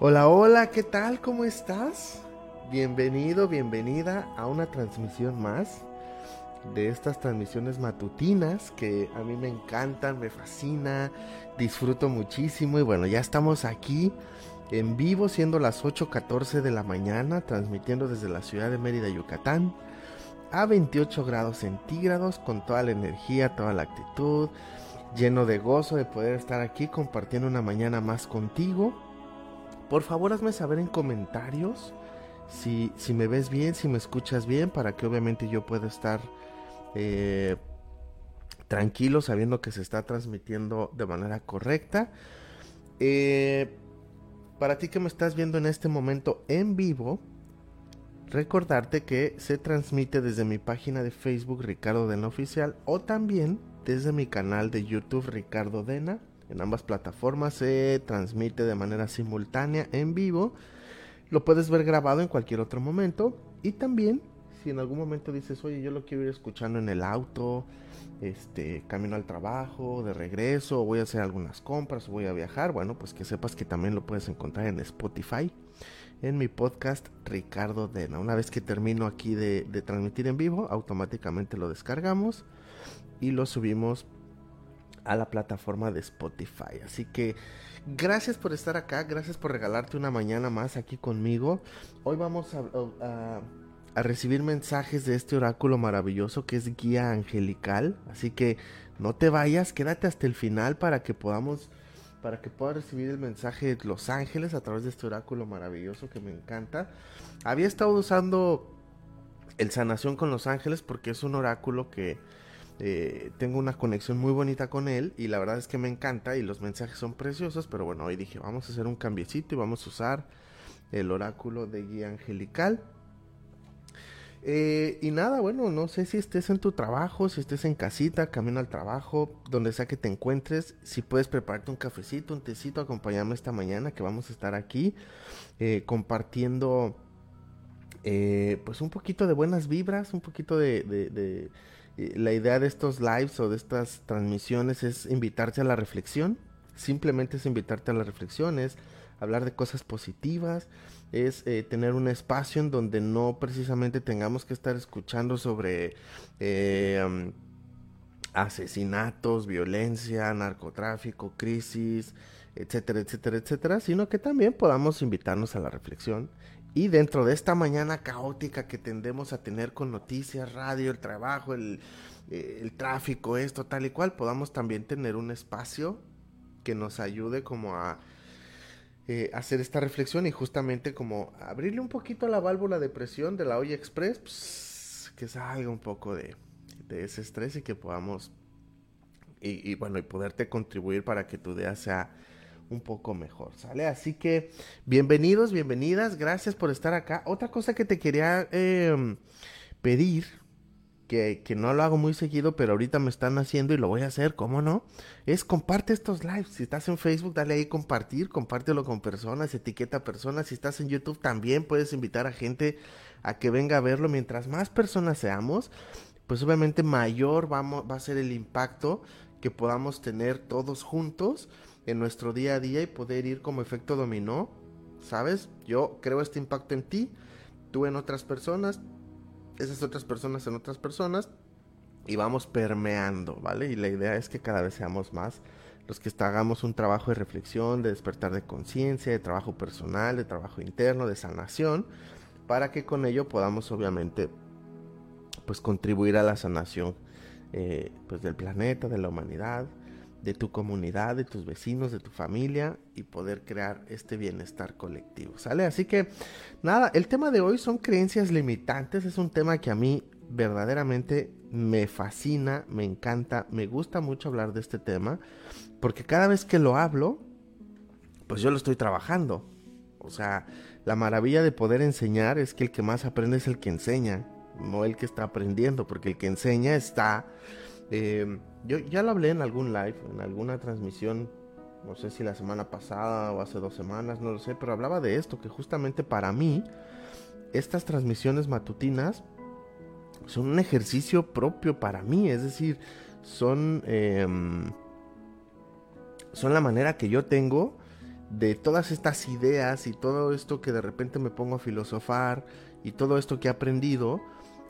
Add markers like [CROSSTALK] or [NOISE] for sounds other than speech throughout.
Hola, hola, ¿qué tal? ¿Cómo estás? Bienvenido, bienvenida a una transmisión más de estas transmisiones matutinas que a mí me encantan, me fascina, disfruto muchísimo y bueno, ya estamos aquí en vivo siendo las 8.14 de la mañana, transmitiendo desde la ciudad de Mérida, Yucatán, a 28 grados centígrados, con toda la energía, toda la actitud, lleno de gozo de poder estar aquí compartiendo una mañana más contigo por favor, hazme saber en comentarios si, si me ves bien, si me escuchas bien, para que obviamente yo pueda estar eh, tranquilo sabiendo que se está transmitiendo de manera correcta. Eh, para ti que me estás viendo en este momento en vivo, recordarte que se transmite desde mi página de Facebook Ricardo Dena Oficial o también desde mi canal de YouTube Ricardo Dena. En ambas plataformas se transmite de manera simultánea en vivo. Lo puedes ver grabado en cualquier otro momento. Y también, si en algún momento dices, oye, yo lo quiero ir escuchando en el auto, este, camino al trabajo, de regreso, voy a hacer algunas compras, voy a viajar, bueno, pues que sepas que también lo puedes encontrar en Spotify, en mi podcast Ricardo Dena. Una vez que termino aquí de, de transmitir en vivo, automáticamente lo descargamos y lo subimos a la plataforma de Spotify. Así que gracias por estar acá, gracias por regalarte una mañana más aquí conmigo. Hoy vamos a, recibir mensajes de este oráculo maravilloso que es guía angelical. Así que no te vayas, quédate hasta el final para que podamos para que puedas recibir el mensaje de los ángeles a través de este oráculo maravilloso que me encanta. Había estado usando el sanación con los ángeles porque es un oráculo que eh, tengo una conexión muy bonita con él y la verdad es que me encanta y los mensajes son preciosos, pero bueno, hoy dije, vamos a hacer un cambiecito y vamos a usar el oráculo de guía angelical. Eh, y nada, bueno, no sé si estés en tu trabajo, si estés en casita, camino al trabajo, donde sea que te encuentres, si puedes prepararte un cafecito, un tecito, acompañarme esta mañana que vamos a estar aquí eh, compartiendo pues un poquito de buenas vibras, un poquito de la idea de estos lives o de estas transmisiones es invitarte a la reflexión. Simplemente es invitarte a la reflexión, es hablar de cosas positivas, es eh, tener un espacio en donde no precisamente tengamos que estar escuchando sobre eh, asesinatos, violencia, narcotráfico, crisis, etcétera, etcétera, etcétera, sino que también podamos invitarnos a la reflexión y dentro de esta mañana caótica que tendemos a tener con noticias, radio, el trabajo, el, eh, tráfico, esto, tal y cual, podamos también tener un espacio que nos ayude como a eh, hacer esta reflexión y justamente como abrirle un poquito a la válvula de presión de la olla express, pues, que salga un poco de, ese estrés y que podamos, y, y bueno, y poderte contribuir para que tu día sea un poco mejor, ¿sale? Así que bienvenidos, bienvenidas, gracias por estar acá. Otra cosa que te quería em, pedir, que, que, no lo hago muy seguido, pero ahorita me están haciendo y lo voy a hacer, ¿cómo no? Es comparte estos lives. Si estás en Facebook, dale ahí compartir, compártelo con personas, etiqueta personas. Si estás en YouTube, también puedes invitar a gente a que venga a verlo. Mientras más personas seamos, pues obviamente mayor vamos, va a ser el impacto que podamos tener todos juntos en nuestro día a día y poder ir como efecto dominó, ¿sabes? Yo creo este impacto en ti, tú en otras personas, esas otras personas en otras personas y vamos permeando, ¿vale? Y la idea es que cada vez seamos más los que hagamos un trabajo de reflexión, de despertar de conciencia, de trabajo personal, de trabajo interno, de sanación, para que con ello podamos obviamente pues contribuir a la sanación eh, pues del planeta, de la humanidad, de tu comunidad, de tus vecinos, de tu familia y poder crear este bienestar colectivo, ¿sale? Así que nada, el tema de hoy son creencias limitantes, es un tema que a mí verdaderamente me fascina, me encanta, me gusta mucho hablar de este tema, porque cada vez que lo hablo, pues yo lo estoy trabajando. O sea, la maravilla de poder enseñar es que el que más aprende es el que enseña, no el que está aprendiendo, porque el que enseña está... Eh, yo ya lo hablé en algún live, en alguna transmisión, no sé si la semana pasada o hace dos semanas, no lo sé, pero hablaba de esto, que justamente para mí, estas transmisiones matutinas son un ejercicio propio para mí, es decir, son, em, son la manera que yo tengo de todas estas ideas y todo esto que de repente me pongo a filosofar y todo esto que he aprendido,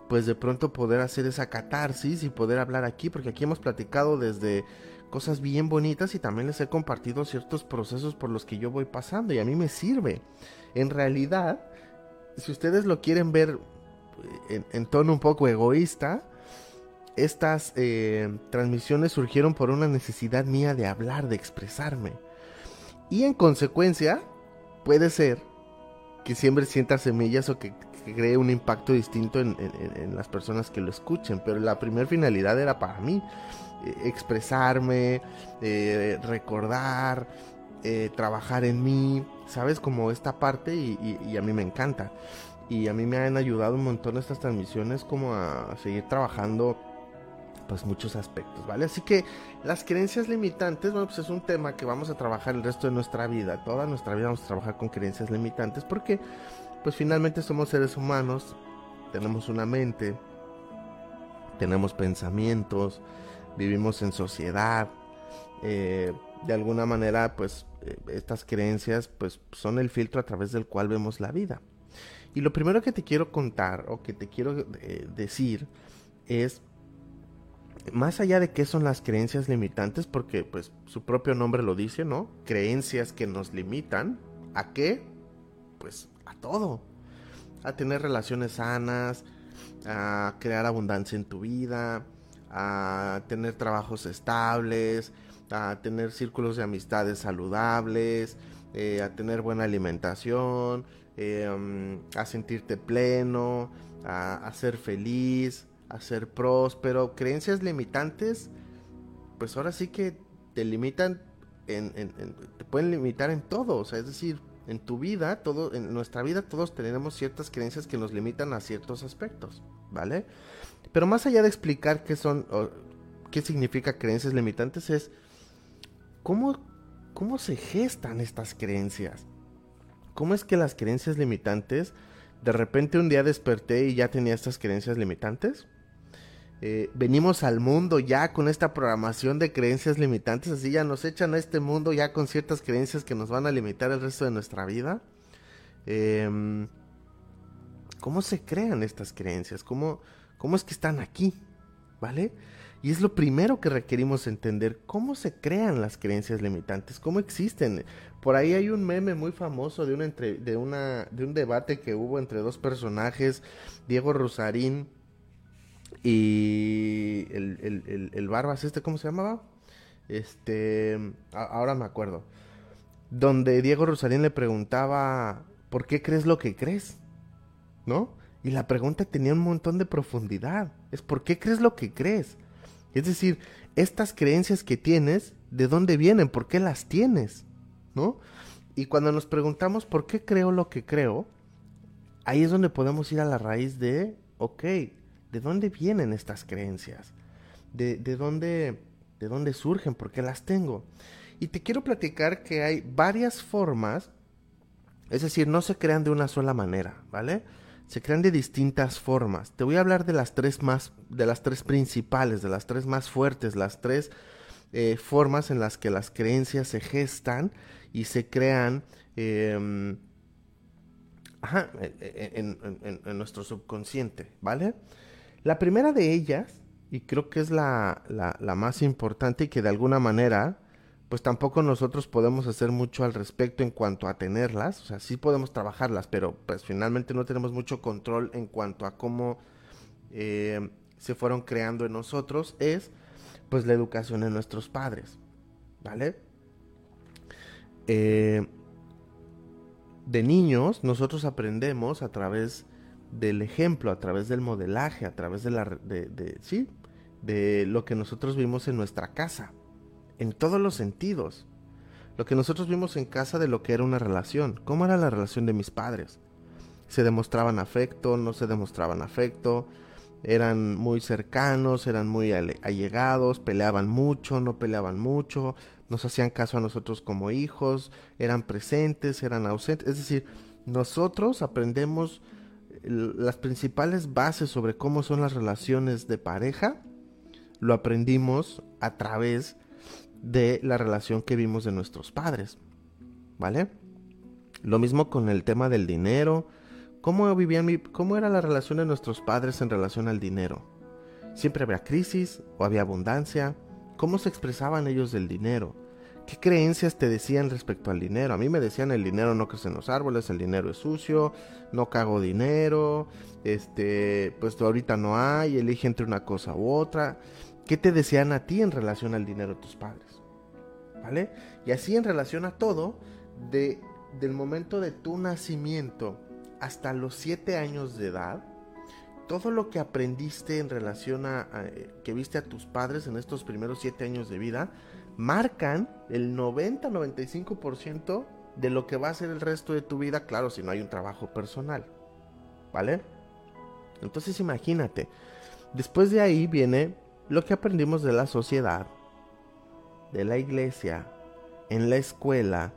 pues de pronto poder hacer esa catarsis y poder hablar aquí, porque aquí hemos platicado desde cosas bien bonitas y también les he compartido ciertos procesos por los que yo voy pasando y a mí me sirve. En realidad, si ustedes lo quieren ver en, tono un poco egoísta, estas eh, transmisiones surgieron por una necesidad mía de hablar, de expresarme. Y en consecuencia, puede ser que siempre sienta semillas o que, cree un impacto distinto en, las personas que lo escuchen. Pero la primera finalidad era para mí eh, expresarme, eh, recordar, trabajar en mí, ¿sabes? Como esta parte y a mí me encanta y a mí me han ayudado un montón estas transmisiones como a seguir trabajando pues muchos aspectos, ¿vale? Así que las creencias limitantes, bueno, pues es un tema que vamos a trabajar el resto de nuestra vida, toda nuestra vida vamos a trabajar con creencias limitantes porque pues finalmente somos seres humanos, tenemos una mente, tenemos pensamientos, vivimos en sociedad, eh, de alguna manera pues eh, estas creencias pues son el filtro a través del cual vemos la vida. Y lo primero que te quiero contar o que te quiero eh, decir es, más allá de qué son las creencias limitantes, porque pues su propio nombre lo dice, ¿no? Creencias que nos limitan, ¿a qué? Pues a todo. A tener relaciones sanas, a crear abundancia en tu vida, a tener trabajos estables, a tener círculos de amistades saludables, eh, a tener buena alimentación, Em, a sentirte pleno, a, ser feliz, a ser próspero. Creencias limitantes, pues ahora sí que te limitan, en, te pueden limitar en todo, o sea, es decir, en tu vida, en nuestra vida todos tenemos ciertas creencias que nos limitan a ciertos aspectos, ¿vale? Pero más allá de explicar qué son, qué significa creencias limitantes, es cómo, cómo se gestan estas creencias. ¿Cómo es que las creencias limitantes, de repente un día desperté y ya tenía estas creencias limitantes? Eh, venimos al mundo ya con esta programación de creencias limitantes, así ya nos echan a este mundo ya con ciertas creencias que nos van a limitar el resto de nuestra vida. Em, ¿Cómo se crean estas creencias? ¿Cómo, ¿Cómo es que están aquí? ¿Vale? Y es lo primero que requerimos entender, cómo se crean las creencias limitantes, cómo existen. Por ahí hay un meme muy famoso de, de, una, de un debate que hubo entre dos personajes, Diego Rosarín y el, el, el, Barbas, ¿este cómo se llamaba? Este, ahora me acuerdo. Donde Diego Rosarín le preguntaba, ¿por qué crees lo que crees? ¿No? Y la pregunta tenía un montón de profundidad. Es ¿por qué crees lo que crees? Es decir, estas creencias que tienes, ¿de dónde vienen? ¿Por qué las tienes? ¿No? Y cuando nos preguntamos por qué creo lo que creo, ahí es donde podemos ir a la raíz de, ok, ¿de dónde vienen estas creencias? ¿De, de dónde, de dónde surgen? ¿Por qué las tengo? Y te quiero platicar que hay varias formas, es decir, no se crean de una sola manera, ¿vale? se crean de distintas formas. Te voy a hablar de las tres más, de las tres principales, de las tres más fuertes, las tres eh, formas en las que las creencias se gestan y se crean em, en, nuestro subconsciente, ¿vale? La primera de ellas, y creo que es la, la más importante y que de alguna manera pues tampoco nosotros podemos hacer mucho al respecto en cuanto a tenerlas, o sea, sí podemos trabajarlas, pero pues finalmente no tenemos mucho control en cuanto a cómo eh, se fueron creando en nosotros, es pues la educación de nuestros padres, ¿vale? Eh, de niños nosotros aprendemos a través del ejemplo, a través del modelaje, a través de la, de, sí, de lo que nosotros vimos en nuestra casa en todos los sentidos. Lo que nosotros vimos en casa de lo que era una relación. ¿Cómo era la relación de mis padres? ¿Se demostraban afecto? ¿No se demostraban afecto? ¿Eran muy cercanos? ¿Eran muy allegados? ¿Peleaban mucho? ¿No peleaban mucho? ¿Nos hacían caso a nosotros como hijos? ¿Eran presentes? ¿Eran ausentes? Es decir, nosotros aprendemos las principales bases sobre cómo son las relaciones de pareja. Lo aprendimos a través de la relación que vimos de nuestros padres. ¿vale? Lo mismo con el tema del dinero. ¿Cómo, vivían ¿Cómo era la relación de nuestros padres en relación al dinero? ¿Siempre había crisis o había abundancia? ¿Cómo se expresaban ellos del dinero? ¿Qué creencias te decían respecto al dinero? A mí me decían el dinero no crece en los árboles, el dinero es sucio, no cago dinero, este, pues ahorita no hay, elige entre una cosa u otra. ¿Qué te decían a ti en relación al dinero tus padres? ¿Vale? Y así en relación a todo, de del momento de tu nacimiento hasta los 7 años de edad, todo lo que aprendiste en relación a, eh, que viste a tus padres en estos primeros 7 años de vida, marcan el 90-95% de lo que va a ser el resto de tu vida, claro, si no hay un trabajo personal. ¿Vale? Entonces imagínate, después de ahí viene lo que aprendimos de la sociedad, de la iglesia, en la escuela,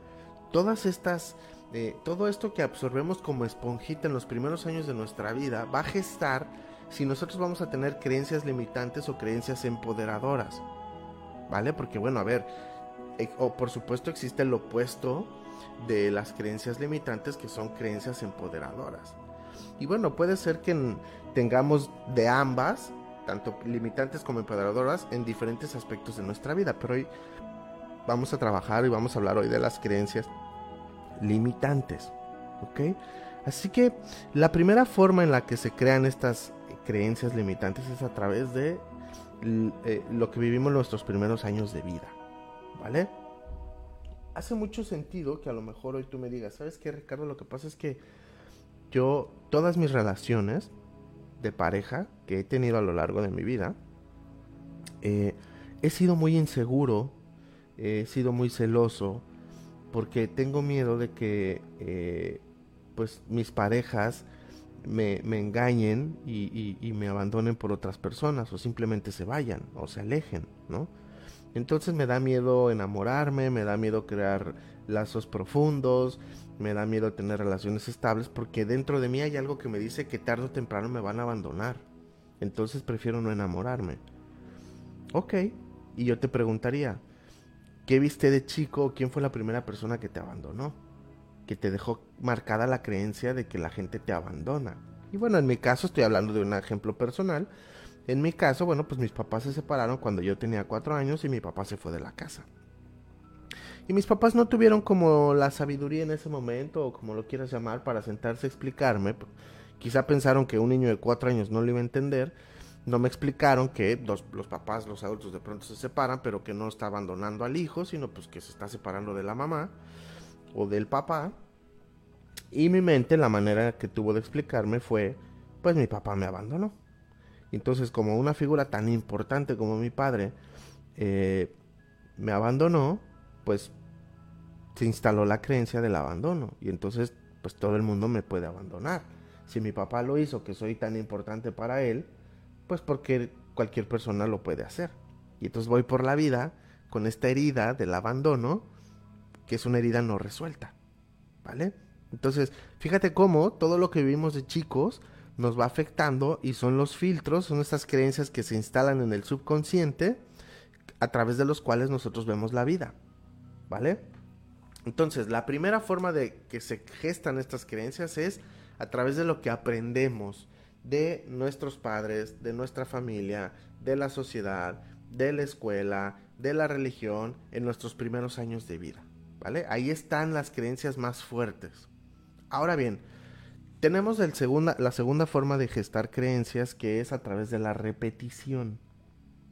todas estas, eh, todo esto que absorbemos como esponjita en los primeros años de nuestra vida va a gestar si nosotros vamos a tener creencias limitantes o creencias empoderadoras. ¿Vale? Porque bueno, a ver, eh, o por supuesto existe el opuesto de las creencias limitantes que son creencias empoderadoras. Y bueno, puede ser que tengamos de ambas, tanto limitantes como empoderadoras, en diferentes aspectos de nuestra vida, pero hoy vamos a trabajar y vamos a hablar hoy de las creencias limitantes. ¿Ok? Así que la primera forma en la que se crean estas creencias limitantes es a través de eh, lo que vivimos nuestros primeros años de vida. ¿Vale? Hace mucho sentido que a lo mejor hoy tú me digas, ¿sabes qué, Ricardo? Lo que pasa es que yo, todas mis relaciones de pareja que he tenido a lo largo de mi vida, eh, he sido muy inseguro he sido muy celoso porque tengo miedo de que eh, pues mis parejas me, engañen y, me abandonen por otras personas o simplemente se vayan o se alejen, ¿no? Entonces me da miedo enamorarme, me da miedo crear lazos profundos, me da miedo tener relaciones estables porque dentro de mí hay algo que me dice que tarde o temprano me van a abandonar. Entonces prefiero no enamorarme. Ok, y yo te preguntaría, ¿Qué viste de chico? ¿Quién fue la primera persona que te abandonó? Que te dejó marcada la creencia de que la gente te abandona. Y bueno, en mi caso estoy hablando de un ejemplo personal. En mi caso, bueno, pues mis papás se separaron cuando yo tenía cuatro años y mi papá se fue de la casa. Y mis papás no tuvieron como la sabiduría en ese momento, o como lo quieras llamar, para sentarse a explicarme. Quizá pensaron que un niño de cuatro años no lo iba a entender no me explicaron que los, papás, los adultos de pronto se separan, pero que no está abandonando al hijo, sino pues que se está separando de la mamá o del papá. Y mi mente, la manera que tuvo de explicarme fue, pues mi papá me abandonó. Entonces, como una figura tan importante como mi padre eh, me abandonó, pues se instaló la creencia del abandono. Y entonces, pues todo el mundo me puede abandonar. Si mi papá lo hizo, que soy tan importante para él, pues porque cualquier persona lo puede hacer. Y entonces voy por la vida con esta herida del abandono, que es una herida no resuelta. ¿Vale? Entonces, fíjate cómo todo lo que vivimos de chicos nos va afectando y son los filtros, son estas creencias que se instalan en el subconsciente a través de los cuales nosotros vemos la vida. ¿Vale? Entonces, la primera forma de que se gestan estas creencias es a través de lo que aprendemos de nuestros padres, de nuestra familia, de la sociedad, de la escuela, de la religión en nuestros primeros años de vida. ¿Vale? Ahí están las creencias más fuertes. Ahora bien, tenemos la segunda forma de gestar creencias que es a través de la repetición.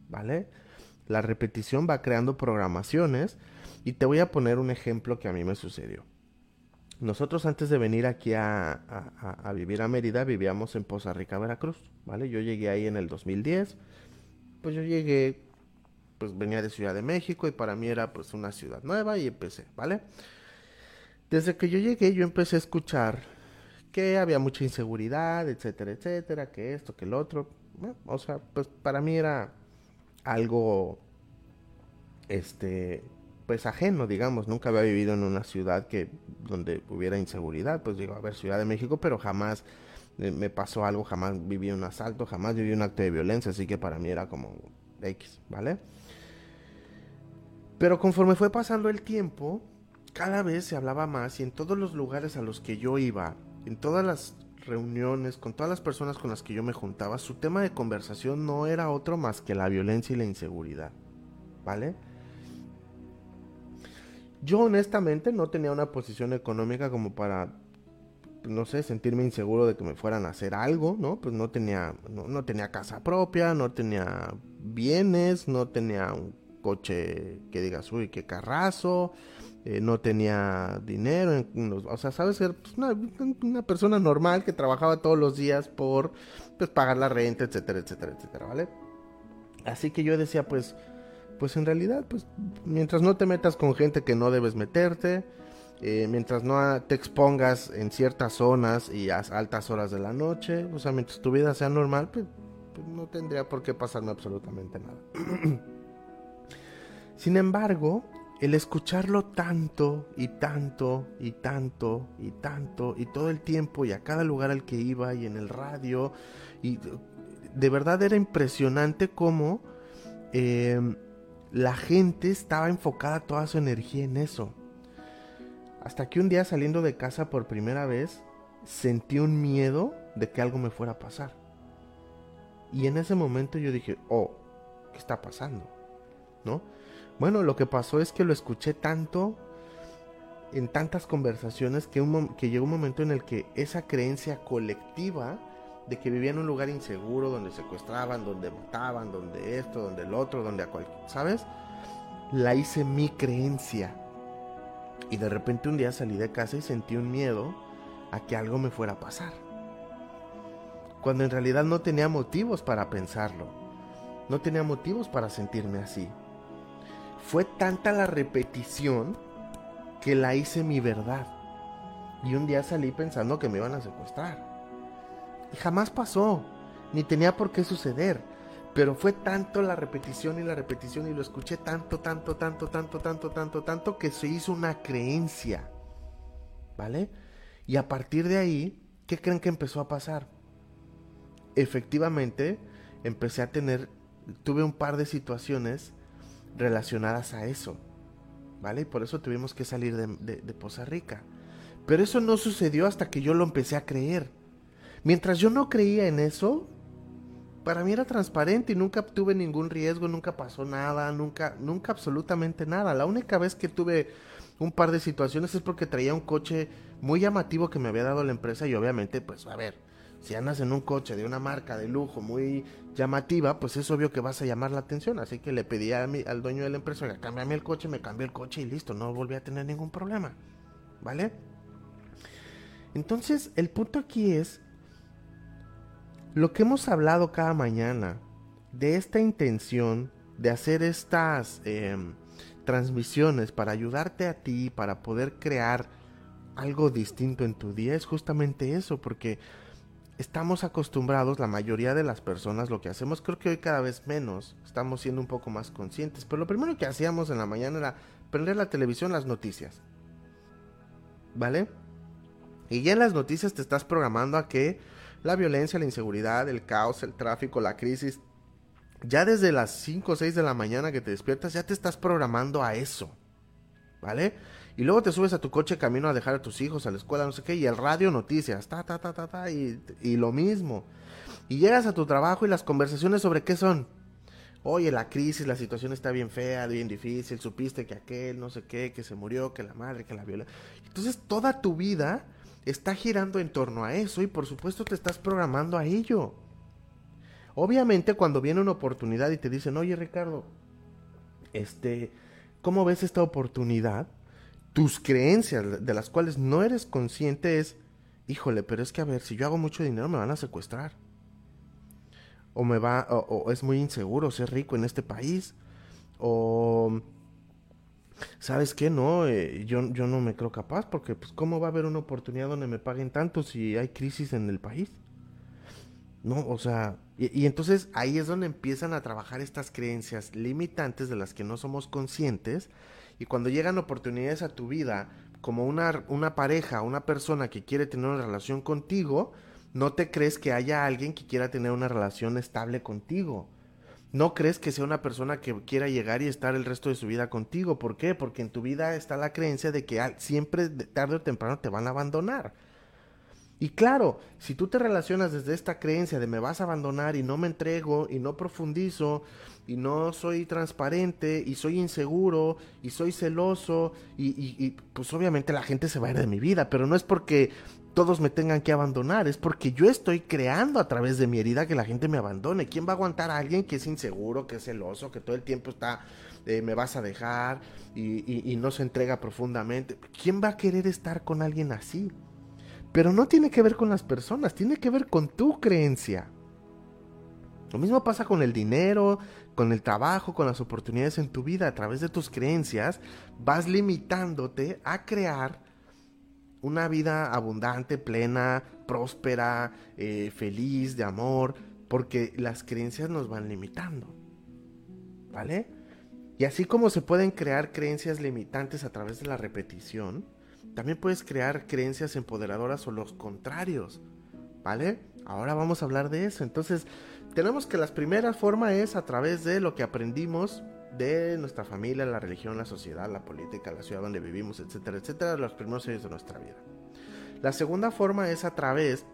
¿Vale? La repetición va creando programaciones y te voy a poner un ejemplo que a mí me sucedió. Nosotros antes de venir aquí a, vivir a Mérida vivíamos en Poza Rica, Veracruz, ¿vale? Yo llegué ahí en el 2010, pues yo llegué, pues venía de Ciudad de México y para mí era pues una ciudad nueva y empecé, ¿vale? Desde que yo llegué yo empecé a escuchar que había mucha inseguridad, etcétera, etcétera, que esto, que el otro, o sea, pues para mí era algo, este, pues ajeno, digamos, nunca había vivido en una ciudad que donde hubiera inseguridad, pues digo, a ver, Ciudad de México, pero jamás eh, me pasó algo, jamás viví un asalto, jamás viví un acto de violencia, así que para mí era como X, ¿vale? Pero conforme fue pasando el tiempo, cada vez se hablaba más y en todos los lugares a los que yo iba, en todas las reuniones, con todas las personas con las que yo me juntaba, su tema de conversación no era otro más que la violencia y la inseguridad. ¿Vale? Yo honestamente no tenía una posición económica como para, no sé, sentirme inseguro de que me fueran a hacer algo, ¿no? Pues no tenía, no, tenía casa propia, no tenía bienes, no tenía un coche que digas, uy, qué carrazo, eh, no tenía dinero, o sea, sabes, pues, una, persona normal que trabajaba todos los días por pues, pagar la renta, etcétera, etcétera, etcétera, ¿vale? Así que yo decía, pues, pues en realidad, pues mientras no te metas con gente que no debes meterte, eh, mientras no te expongas en ciertas zonas y a altas horas de la noche, o sea, mientras tu vida sea normal, pues, pues no tendría por qué pasarme absolutamente nada. [CLEARS THROAT] Sin embargo, el escucharlo tanto y tanto y tanto y tanto y todo el tiempo y a cada lugar al que iba y en el radio y de verdad era impresionante cómo eh, la gente estaba enfocada toda su energía en eso. Hasta que un día saliendo de casa por primera vez, sentí un miedo de que algo me fuera a pasar. Y en ese momento yo dije, oh, ¿qué está pasando? ¿No? Bueno, lo que pasó es que lo escuché tanto en tantas conversaciones que, llegó un momento en el que esa creencia colectiva de que vivía en un lugar inseguro, donde secuestraban, donde mataban, donde esto, donde el otro, donde a cualquier, ¿sabes? La hice mi creencia. Y de repente un día salí de casa y sentí un miedo a que algo me fuera a pasar. Cuando en realidad no tenía motivos para pensarlo. No tenía motivos para sentirme así. Fue tanta la repetición que la hice mi verdad. Y un día salí pensando que me iban a secuestrar. Y jamás pasó, ni tenía por qué suceder. Pero fue tanto la repetición y la repetición y lo escuché tanto, tanto, tanto, tanto, tanto, tanto, tanto que se hizo una creencia. ¿Vale? Y a partir de ahí, ¿qué creen que empezó a pasar? Efectivamente, empecé a tener, tuve un par de situaciones relacionadas a eso. ¿Vale? Y por eso tuvimos que salir de, Poza Rica. Pero eso no sucedió hasta que yo lo empecé a creer. Mientras yo no creía en eso, para mí era transparente y nunca tuve ningún riesgo, nunca pasó nada, nunca, nunca absolutamente nada. La única vez que tuve un par de situaciones es porque traía un coche muy llamativo que me había dado la empresa y obviamente, pues a ver, si andas en un coche de una marca de lujo muy llamativa, pues es obvio que vas a llamar la atención. Así que le pedí a mi, al dueño de la empresa, que cámbiame el coche, me cambió el coche y listo, no volví a tener ningún problema. ¿Vale? Entonces, el punto aquí es lo que hemos hablado cada mañana de esta intención de hacer estas em, transmisiones para ayudarte a ti, para poder crear algo distinto en tu día, es justamente eso, porque estamos acostumbrados, la mayoría de las personas, lo que hacemos, creo que hoy cada vez menos, estamos siendo un poco más conscientes, pero lo primero que hacíamos en la mañana era prender la televisión, las noticias. ¿Vale? Y ya en las noticias te estás programando a que la violencia, la inseguridad, el caos, el tráfico, la crisis. Ya desde las 5 o 6 de la mañana que te despiertas, ya te estás programando a eso. ¿Vale? Y luego te subes a tu coche camino a dejar a tus hijos a la escuela, no sé qué, y el radio noticias, ta, ta, ta, ta, ta, y, y lo mismo. Y llegas a tu trabajo y las conversaciones sobre qué son. Oye, la crisis, la situación está bien fea, bien difícil, supiste que aquel, no sé qué, que se murió, que la madre, que la viola. Entonces toda tu vida está girando en torno a eso y por supuesto te estás programando a ello. Obviamente cuando viene una oportunidad y te dicen, oye Ricardo, este, ¿cómo ves esta oportunidad? Tus creencias de las cuales no eres consciente es, híjole, pero es que a ver, si yo hago mucho dinero me van a secuestrar. O me va, o, es muy inseguro ser rico en este país. O ¿sabes qué? No, eh, yo, yo no me creo capaz porque pues cómo va a haber una oportunidad donde me paguen tanto si hay crisis en el país. No, o sea, y, entonces ahí es donde empiezan a trabajar estas creencias limitantes de las que no somos conscientes y cuando llegan oportunidades a tu vida como una, una pareja, una persona que quiere tener una relación contigo, no te crees que haya alguien que quiera tener una relación estable contigo no crees que sea una persona que quiera llegar y estar el resto de su vida contigo. ¿Por qué? Porque en tu vida está la creencia de que siempre, tarde o temprano, te van a abandonar. Y claro, si tú te relacionas desde esta creencia de me vas a abandonar y no me entrego y no profundizo y no soy transparente y soy inseguro y soy celoso y, pues obviamente la gente se va a ir de mi vida, pero no es porque todos me tengan que abandonar, es porque yo estoy creando a través de mi herida que la gente me abandone. ¿Quién va a aguantar a alguien que es inseguro, que es celoso, que todo el tiempo está, eh, me vas a dejar y, y no se entrega profundamente? ¿Quién va a querer estar con alguien así? Pero no tiene que ver con las personas, tiene que ver con tu creencia. Lo mismo pasa con el dinero, con el trabajo, con las oportunidades en tu vida. A través de tus creencias vas limitándote a crear una vida abundante, plena, próspera, eh, feliz, de amor, porque las creencias nos van limitando. ¿Vale? Y así como se pueden crear creencias limitantes a través de la repetición, también puedes crear creencias empoderadoras o los contrarios, ¿vale? Ahora vamos a hablar de eso. Entonces, tenemos que la primera forma es a través de lo que aprendimos de nuestra familia, la religión, la sociedad, la política, la ciudad donde vivimos, etcétera, etcétera, los primeros años de nuestra vida. La segunda forma es a través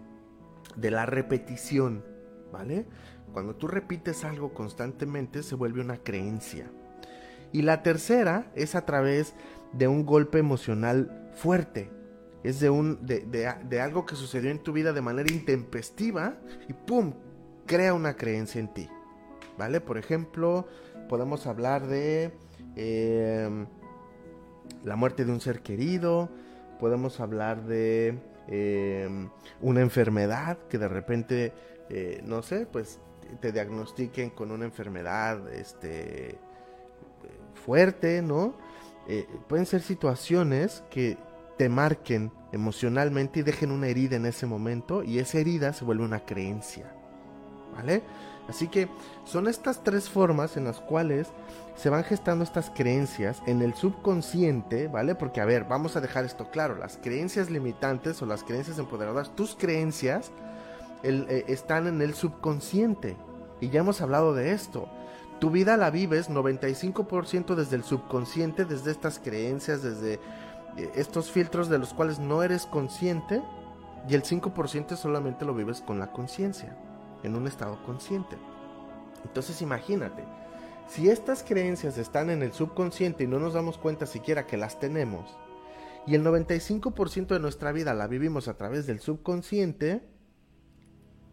de la repetición, ¿vale? Cuando tú repites algo constantemente se vuelve una creencia. Y la tercera es a través de un golpe emocional fuerte. Es de, un, de, algo que sucedió en tu vida de manera intempestiva y ¡pum! crea una creencia en ti. ¿Vale? Por ejemplo, podemos hablar de em, la muerte de un ser querido, podemos hablar de em, una enfermedad que de repente, eh, no sé, pues te diagnostiquen con una enfermedad este, fuerte, ¿no? Eh, pueden ser situaciones que te marquen emocionalmente y dejen una herida en ese momento y esa herida se vuelve una creencia. ¿Vale? Así que son estas tres formas en las cuales se van gestando estas creencias en el subconsciente, ¿vale? Porque a ver, vamos a dejar esto claro, las creencias limitantes o las creencias empoderadoras, tus creencias eh, están en el subconsciente. Y ya hemos hablado de esto. Tu vida la vives 95% desde el subconsciente, desde estas creencias, desde eh, estos filtros de los cuales no eres consciente y el 5% solamente lo vives con la conciencia, en un estado consciente. Entonces imagínate, si estas creencias están en el subconsciente y no nos damos cuenta siquiera que las tenemos, y el 95% de nuestra vida la vivimos a través del subconsciente,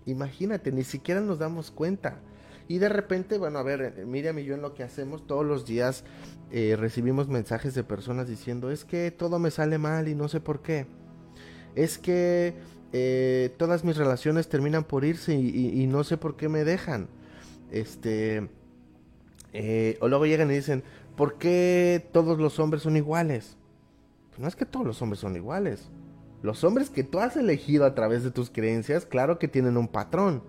imagínate, ni siquiera nos damos cuenta. Y de repente, bueno, a ver, eh, Miriam y yo en lo que hacemos todos los días eh, recibimos mensajes de personas diciendo, es que todo me sale mal y no sé por qué. Es que eh, todas mis relaciones terminan por irse y, no sé por qué me dejan. Este... o luego llegan y dicen, ¿por qué todos los hombres son iguales? Pues no es que todos los hombres son iguales. Los hombres que tú has elegido a través de tus creencias, claro que tienen un patrón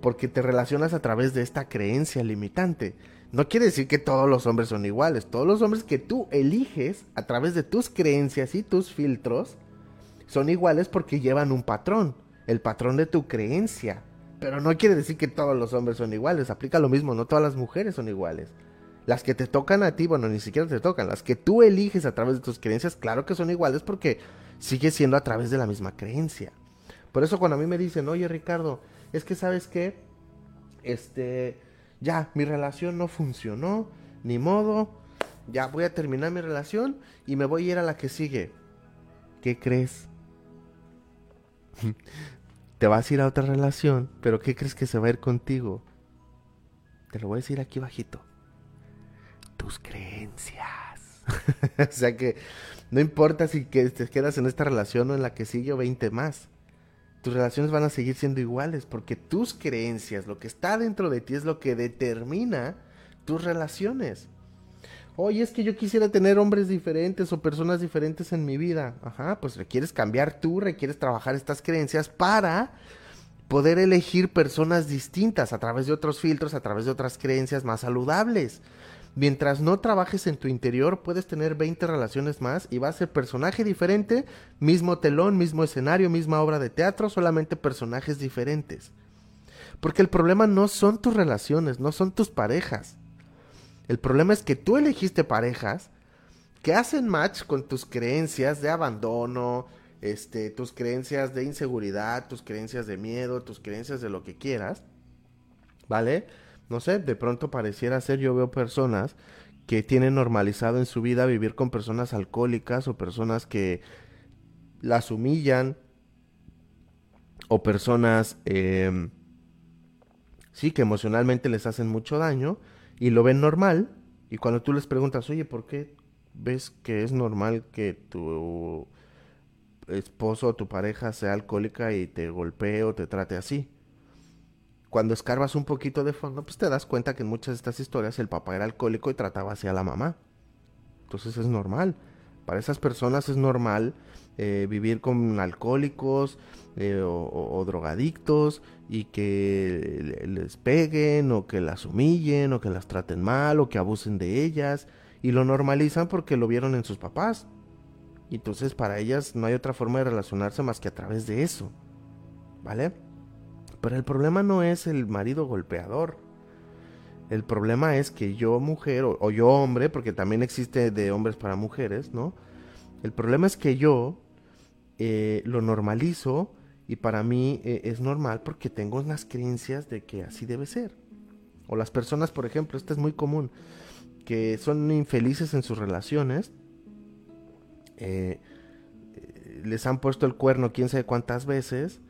porque te relacionas a través de esta creencia limitante. No quiere decir que todos los hombres son iguales. Todos los hombres que tú eliges a través de tus creencias y tus filtros son iguales porque llevan un patrón, el patrón de tu creencia. Pero no quiere decir que todos los hombres son iguales. Aplica lo mismo, no todas las mujeres son iguales. Las que te tocan a ti, bueno, ni siquiera te tocan. Las que tú eliges a través de tus creencias, claro que son iguales porque sigue siendo a través de la misma creencia. Por eso cuando a mí me dicen, oye Ricardo, es que sabes qué, este, ya, mi relación no funcionó, ni modo, ya voy a terminar mi relación y me voy a ir a la que sigue. ¿Qué crees? [LAUGHS] Te vas a ir a otra relación, pero ¿qué crees que se va a ir contigo? Te lo voy a decir aquí bajito. Tus creencias. [LAUGHS] o sea que no importa si que te quedas en esta relación o en la que sigue o 20 más tus relaciones van a seguir siendo iguales porque tus creencias, lo que está dentro de ti es lo que determina tus relaciones. Oye, es que yo quisiera tener hombres diferentes o personas diferentes en mi vida. Ajá, pues requieres cambiar tú, requieres trabajar estas creencias para poder elegir personas distintas a través de otros filtros, a través de otras creencias más saludables. Mientras no trabajes en tu interior, puedes tener 20 relaciones más y va a ser personaje diferente, mismo telón, mismo escenario, misma obra de teatro, solamente personajes diferentes. Porque el problema no son tus relaciones, no son tus parejas. El problema es que tú elegiste parejas que hacen match con tus creencias de abandono, este, tus creencias de inseguridad, tus creencias de miedo, tus creencias de lo que quieras, ¿vale? No sé, de pronto pareciera ser, yo veo personas que tienen normalizado en su vida vivir con personas alcohólicas o personas que las humillan o personas, em, sí, que emocionalmente les hacen mucho daño y lo ven normal y cuando tú les preguntas, oye, ¿por qué ves que es normal que tu esposo o tu pareja sea alcohólica y te golpee o te trate así? Cuando escarbas un poquito de fondo, pues te das cuenta que en muchas de estas historias el papá era alcohólico y trataba así a la mamá. Entonces es normal. Para esas personas es normal eh, vivir con alcohólicos eh, o, drogadictos y que les peguen o que las humillen o que las traten mal o que abusen de ellas y lo normalizan porque lo vieron en sus papás. Entonces para ellas no hay otra forma de relacionarse más que a través de eso. ¿Vale? Pero el problema no es el marido golpeador. El problema es que yo mujer o, yo hombre, porque también existe de hombres para mujeres, ¿no? El problema es que yo eh, lo normalizo y para mí eh, es normal porque tengo unas creencias de que así debe ser. O las personas, por ejemplo, esto es muy común, que son infelices en sus relaciones, eh, les han puesto el cuerno quién sabe cuántas veces,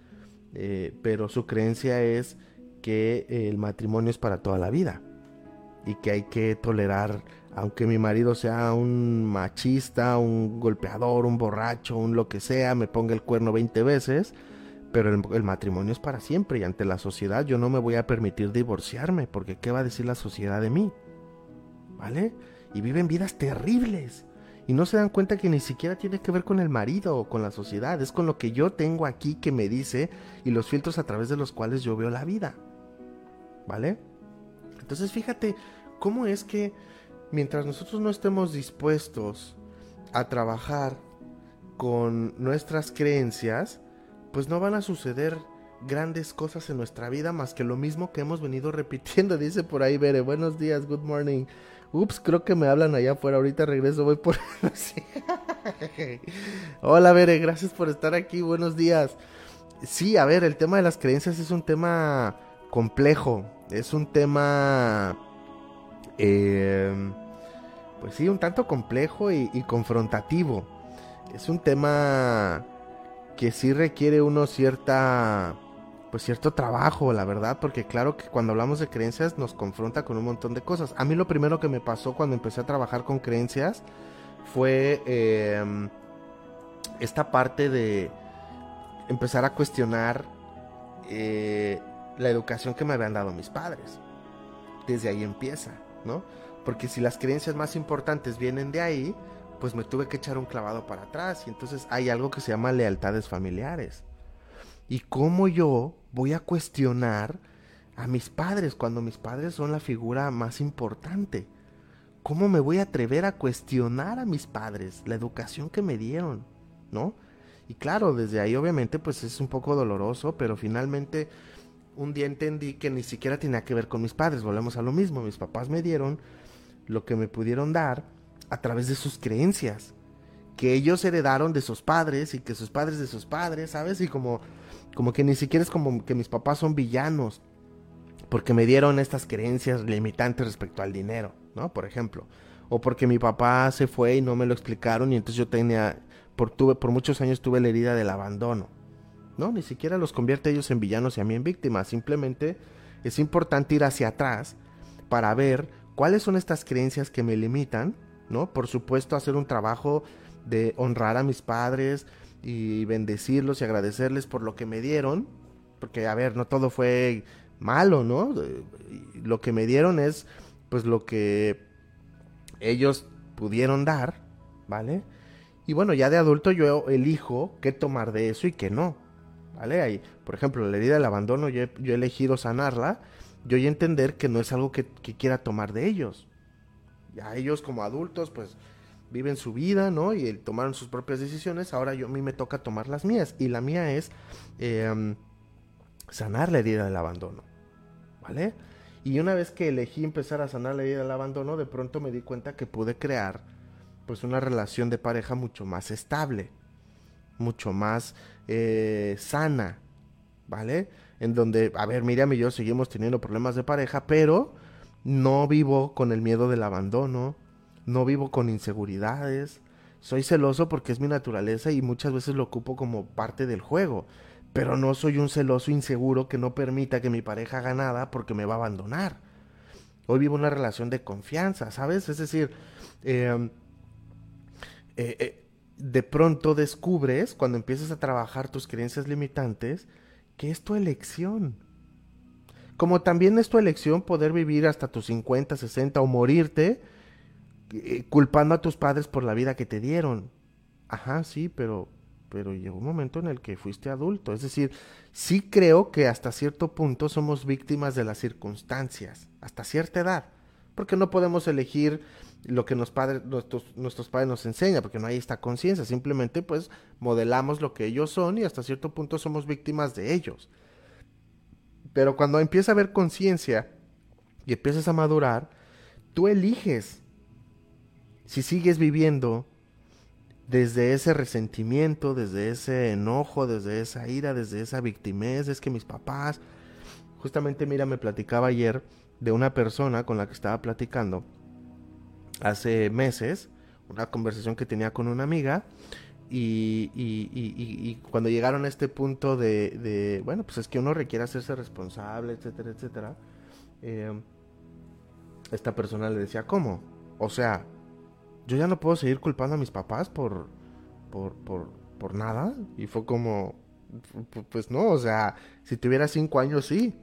eh, pero su creencia es que el matrimonio es para toda la vida y que hay que tolerar, aunque mi marido sea un machista, un golpeador, un borracho, un lo que sea, me ponga el cuerno 20 veces, pero el, matrimonio es para siempre y ante la sociedad yo no me voy a permitir divorciarme, porque ¿qué va a decir la sociedad de mí? ¿Vale? Y viven vidas terribles y no se dan cuenta que ni siquiera tiene que ver con el marido o con la sociedad, es con lo que yo tengo aquí que me dice y los filtros a través de los cuales yo veo la vida. ¿Vale? Entonces fíjate cómo es que mientras nosotros no estemos dispuestos a trabajar con nuestras creencias, pues no van a suceder grandes cosas en nuestra vida más que lo mismo que hemos venido repitiendo. [LAUGHS] Dice por ahí, Bere, buenos días, good morning. Ups, creo que me hablan allá afuera. Ahorita regreso, voy por. [LAUGHS] Hola, Bere, gracias por estar aquí. Buenos días. Sí, a ver, el tema de las creencias es un tema complejo. Es un tema. Em, pues sí, un tanto complejo y, y confrontativo. Es un tema que sí requiere uno cierta pues cierto trabajo, la verdad, porque claro que cuando hablamos de creencias nos confronta con un montón de cosas. A mí lo primero que me pasó cuando empecé a trabajar con creencias fue em, esta parte de empezar a cuestionar eh, la educación que me habían dado mis padres. Desde ahí empieza, ¿no? Porque si las creencias más importantes vienen de ahí, pues me tuve que echar un clavado para atrás. Y entonces hay algo que se llama lealtades familiares. Y cómo yo voy a cuestionar a mis padres cuando mis padres son la figura más importante. ¿Cómo me voy a atrever a cuestionar a mis padres la educación que me dieron? ¿No? Y claro, desde ahí obviamente pues es un poco doloroso, pero finalmente un día entendí que ni siquiera tenía que ver con mis padres, volvemos a lo mismo, mis papás me dieron lo que me pudieron dar a través de sus creencias, que ellos heredaron de sus padres y que sus padres de sus padres, ¿sabes? Y como como que ni siquiera es como que mis papás son villanos, porque me dieron estas creencias limitantes respecto al dinero, ¿no? Por ejemplo. O porque mi papá se fue y no me lo explicaron y entonces yo tenía, por, tuve, por muchos años tuve la herida del abandono. No, ni siquiera los convierte ellos en villanos y a mí en víctimas. Simplemente es importante ir hacia atrás para ver cuáles son estas creencias que me limitan, ¿no? Por supuesto, hacer un trabajo de honrar a mis padres, y bendecirlos y agradecerles por lo que me dieron, porque a ver, no todo fue malo, ¿no? Lo que me dieron es pues lo que ellos pudieron dar, ¿vale? Y bueno, ya de adulto yo elijo qué tomar de eso y qué no, ¿vale? Ahí, por ejemplo, la herida del abandono, yo he, yo he elegido sanarla, yo y entender que no es algo que, que quiera tomar de ellos. Ya ellos como adultos, pues viven su vida, ¿no? Y tomaron sus propias decisiones, ahora yo a mí me toca tomar las mías. Y la mía es em, sanar la herida del abandono, ¿vale? Y una vez que elegí empezar a sanar la herida del abandono, de pronto me di cuenta que pude crear pues una relación de pareja mucho más estable, mucho más eh, sana, ¿vale? En donde, a ver, Miriam y yo seguimos teniendo problemas de pareja, pero no vivo con el miedo del abandono, no vivo con inseguridades, soy celoso porque es mi naturaleza y muchas veces lo ocupo como parte del juego, pero no soy un celoso inseguro que no permita que mi pareja haga nada porque me va a abandonar. Hoy vivo una relación de confianza, ¿sabes? Es decir, em, eh, eh, de pronto descubres, cuando empiezas a trabajar tus creencias limitantes, que es tu elección. Como también es tu elección poder vivir hasta tus 50, 60 o morirte eh, culpando a tus padres por la vida que te dieron. Ajá, sí, pero pero llegó un momento en el que fuiste adulto. Es decir, sí creo que hasta cierto punto somos víctimas de las circunstancias, hasta cierta edad, porque no podemos elegir lo que nos nuestros, nuestros padres nos enseñan, porque no hay esta conciencia, simplemente pues modelamos lo que ellos son y hasta cierto punto somos víctimas de ellos. Pero cuando empieza a haber conciencia y empiezas a madurar, tú eliges si sigues viviendo desde ese resentimiento, desde ese enojo, desde esa ira, desde esa victimez, es que mis papás, justamente mira, me platicaba ayer de una persona con la que estaba platicando hace meses, una conversación que tenía con una amiga, y, y, cuando llegaron a este punto de, de, bueno, pues es que uno requiere hacerse responsable, etcétera, etcétera, eh, esta persona le decía, ¿cómo? O sea, yo ya no puedo seguir culpando a mis papás por, por, por, por nada. Y fue como, pues no, o sea, si tuviera cinco años sí.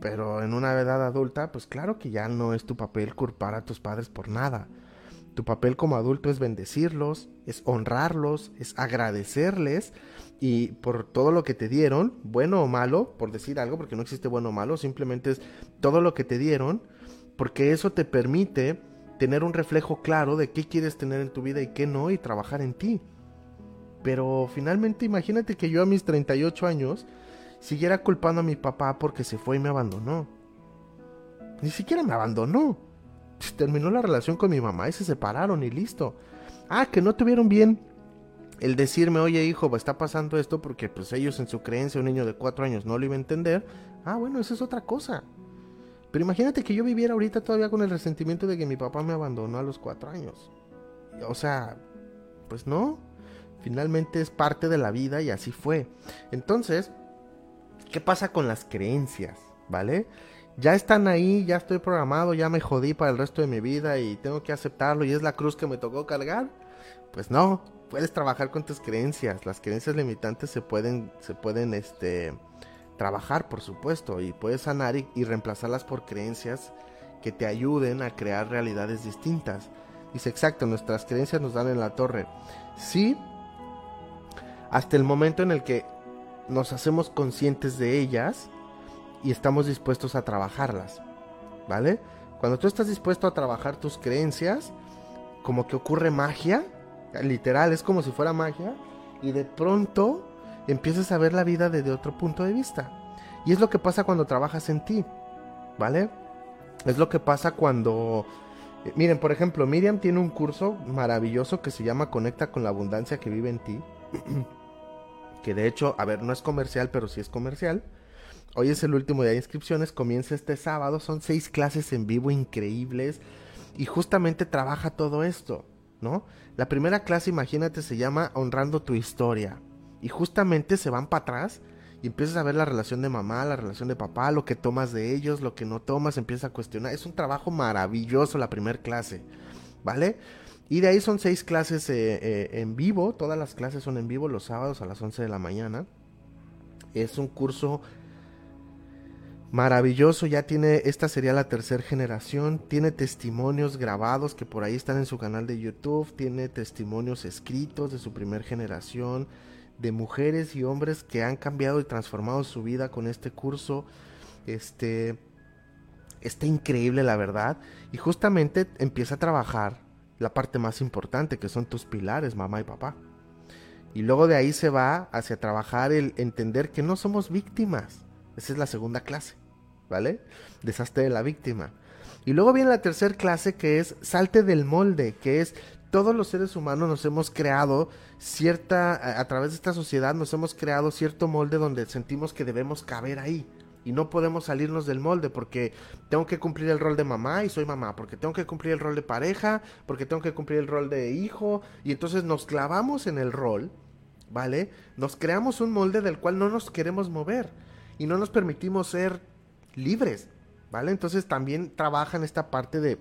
Pero en una edad adulta, pues claro que ya no es tu papel culpar a tus padres por nada. Tu papel como adulto es bendecirlos, es honrarlos, es agradecerles y por todo lo que te dieron, bueno o malo, por decir algo, porque no existe bueno o malo, simplemente es todo lo que te dieron, porque eso te permite tener un reflejo claro de qué quieres tener en tu vida y qué no y trabajar en ti. Pero finalmente imagínate que yo a mis 38 años siguiera culpando a mi papá porque se fue y me abandonó. Ni siquiera me abandonó. Terminó la relación con mi mamá y se separaron y listo. Ah, que no tuvieron bien el decirme, oye hijo, está pasando esto porque pues ellos en su creencia, un niño de 4 años no lo iba a entender. Ah, bueno, eso es otra cosa. Pero imagínate que yo viviera ahorita todavía con el resentimiento de que mi papá me abandonó a los cuatro años. O sea, pues no. Finalmente es parte de la vida y así fue. Entonces, ¿qué pasa con las creencias? ¿Vale? Ya están ahí, ya estoy programado, ya me jodí para el resto de mi vida y tengo que aceptarlo y es la cruz que me tocó cargar. Pues no, puedes trabajar con tus creencias. Las creencias limitantes se pueden, se pueden, este, trabajar, por supuesto, y puedes sanar y, reemplazarlas por creencias que te ayuden a crear realidades distintas. Dice, exacto, nuestras creencias nos dan en la torre. Sí, hasta el momento en el que nos hacemos conscientes de ellas y estamos dispuestos a trabajarlas. ¿Vale? Cuando tú estás dispuesto a trabajar tus creencias, como que ocurre magia, literal, es como si fuera magia, y de pronto empiezas a ver la vida desde otro punto de vista. Y es lo que pasa cuando trabajas en ti, ¿vale? Es lo que pasa cuando... Eh, miren, por ejemplo, Miriam tiene un curso maravilloso que se llama Conecta con la abundancia que vive en ti. [CLEARS THROAT] que de hecho, a ver, no es comercial, pero sí es comercial. Hoy es el último día de inscripciones, comienza este sábado, son seis clases en vivo increíbles y justamente trabaja todo esto, ¿no? La primera clase, imagínate, se llama Honrando tu historia y justamente se van para atrás y empiezas a ver la relación de mamá, la relación de papá, lo que tomas de ellos, lo que no tomas, empiezas a cuestionar. Es un trabajo maravilloso la primera clase, ¿vale? Y de ahí son seis clases eh, eh, en vivo, todas las clases son en vivo los sábados a las 11 de la mañana. Es un curso maravilloso, ya tiene, esta sería la tercera generación, tiene testimonios grabados que por ahí están en su canal de YouTube, tiene testimonios escritos de su primera generación, de mujeres y hombres que han cambiado y transformado su vida con este curso. Este está increíble la verdad y justamente empieza a trabajar la parte más importante que son tus pilares, mamá y papá. Y luego de ahí se va hacia trabajar el entender que no somos víctimas. Esa es la segunda clase. ¿vale? Deshazte de la víctima. Y luego viene la tercera clase que es salte del molde, que es todos los seres humanos nos hemos creado cierta, a, través de esta sociedad nos hemos creado cierto molde donde sentimos que debemos caber ahí. Y no podemos salirnos del molde porque tengo que cumplir el rol de mamá y soy mamá, porque tengo que cumplir el rol de pareja, porque tengo que cumplir el rol de hijo, y entonces nos clavamos en el rol, ¿vale? Nos creamos un molde del cual no nos queremos mover y no nos permitimos ser libres, ¿vale? Entonces también trabaja en esta parte de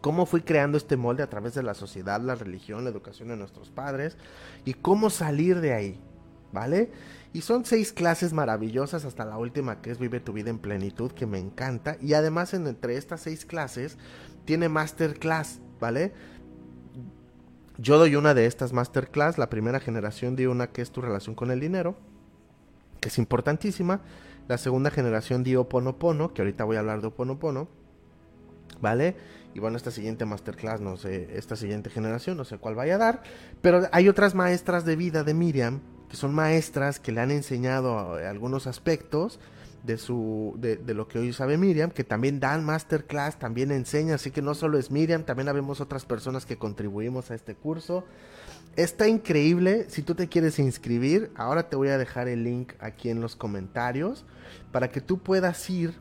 cómo fui creando este molde a través de la sociedad, la religión, la educación de nuestros padres y cómo salir de ahí, ¿vale? Y son seis clases maravillosas hasta la última que es Vive tu vida en plenitud, que me encanta. Y además en, entre estas seis clases tiene masterclass, ¿vale? Yo doy una de estas masterclass, la primera generación de una que es tu relación con el dinero, que es importantísima. La segunda generación de Oponopono, que ahorita voy a hablar de Oponopono, ¿vale? Y bueno, esta siguiente masterclass, no sé, esta siguiente generación, no sé cuál vaya a dar, pero hay otras maestras de vida de Miriam, que son maestras que le han enseñado eh, algunos aspectos de su de, lo que hoy sabe Miriam, que también dan masterclass, también enseñan, así que no solo es Miriam, también habemos otras personas que contribuimos a este curso. Está increíble, si tú te quieres inscribir, ahora te voy a dejar el link aquí en los comentarios para que tú puedas ir,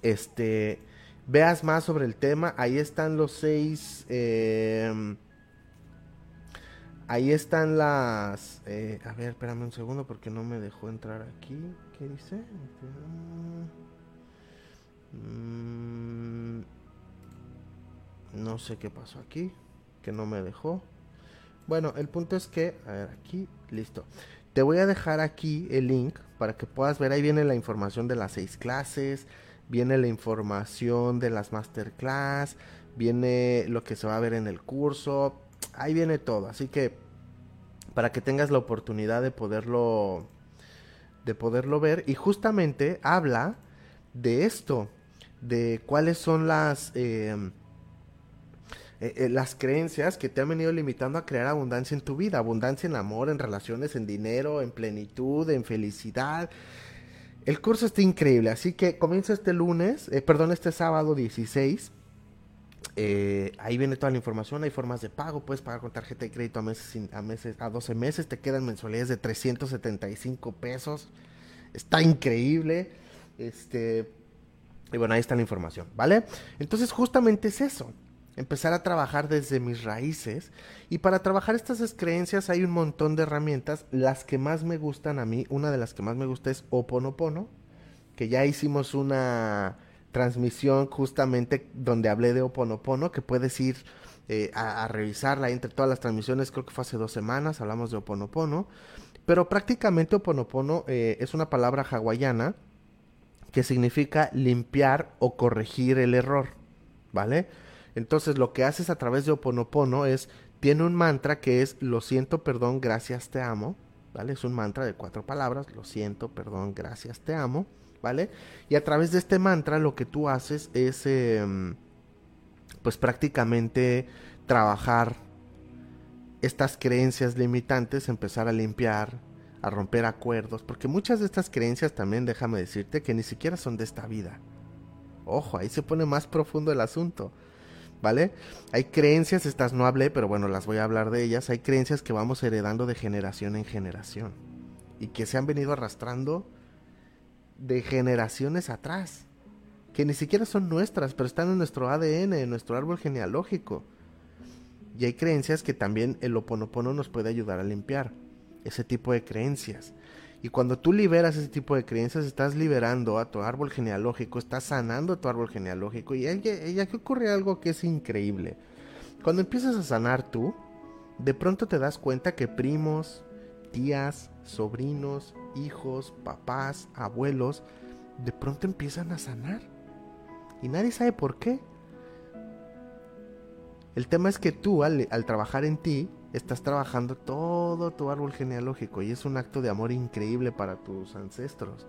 este, veas más sobre el tema. Ahí están los seis, eh, ahí están las, eh, a ver, espérame un segundo porque no me dejó entrar aquí. ¿Qué dice? Mm, no sé qué pasó aquí, que no me dejó. Bueno, el punto es que, a ver, aquí, listo. Te voy a dejar aquí el link para que puedas ver, ahí viene la información de las seis clases, viene la información de las masterclass, viene lo que se va a ver en el curso, ahí viene todo, así que para que tengas la oportunidad de poderlo de poderlo ver y justamente habla de esto, de cuáles son las eh, eh, eh, las creencias que te han venido limitando a crear abundancia en tu vida, abundancia en amor, en relaciones, en dinero, en plenitud, en felicidad. El curso está increíble, así que comienza este lunes, eh, perdón, este sábado 16. ahí viene toda la información, hay formas de pago, puedes pagar con tarjeta de crédito a meses, a meses, a 12 meses, te quedan mensualidades de 375 pesos. Está increíble. Este, y bueno, ahí está la información, ¿vale? Entonces justamente es eso empezar a trabajar desde mis raíces. Y para trabajar estas creencias hay un montón de herramientas. Las que más me gustan a mí, una de las que más me gusta es Oponopono, que ya hicimos una transmisión justamente donde hablé de Oponopono, que puedes ir eh, a, revisarla entre todas las transmisiones, creo que fue hace dos semanas, hablamos de Oponopono. Pero prácticamente Oponopono eh, es una palabra hawaiana que significa limpiar o corregir el error, ¿vale? Entonces lo que haces a través de Oponopono es, tiene un mantra que es lo siento, perdón, gracias, te amo, ¿vale? Es un mantra de cuatro palabras, lo siento, perdón, gracias, te amo, ¿vale? Y a través de este mantra lo que tú haces es, em, pues prácticamente trabajar estas creencias limitantes, empezar a limpiar, a romper acuerdos, porque muchas de estas creencias también, déjame decirte, que ni siquiera son de esta vida. Ojo, ahí se pone más profundo el asunto. ¿Vale? Hay creencias, estas no hablé, pero bueno, las voy a hablar de ellas. Hay creencias que vamos heredando de generación en generación y que se han venido arrastrando de generaciones atrás, que ni siquiera son nuestras, pero están en nuestro ADN, en nuestro árbol genealógico. Y hay creencias que también el oponopono nos puede ayudar a limpiar ese tipo de creencias. Y cuando tú liberas ese tipo de creencias, estás liberando a tu árbol genealógico, estás sanando tu árbol genealógico. Y ya aquí ocurre algo que es increíble. Cuando empiezas a sanar tú, de pronto te das cuenta que primos, tías, sobrinos, hijos, papás, abuelos, de pronto empiezan a sanar. Y nadie sabe por qué. El tema es que tú, al trabajar en ti, estás trabajando todo tu árbol genealógico y es un acto de amor increíble para tus ancestros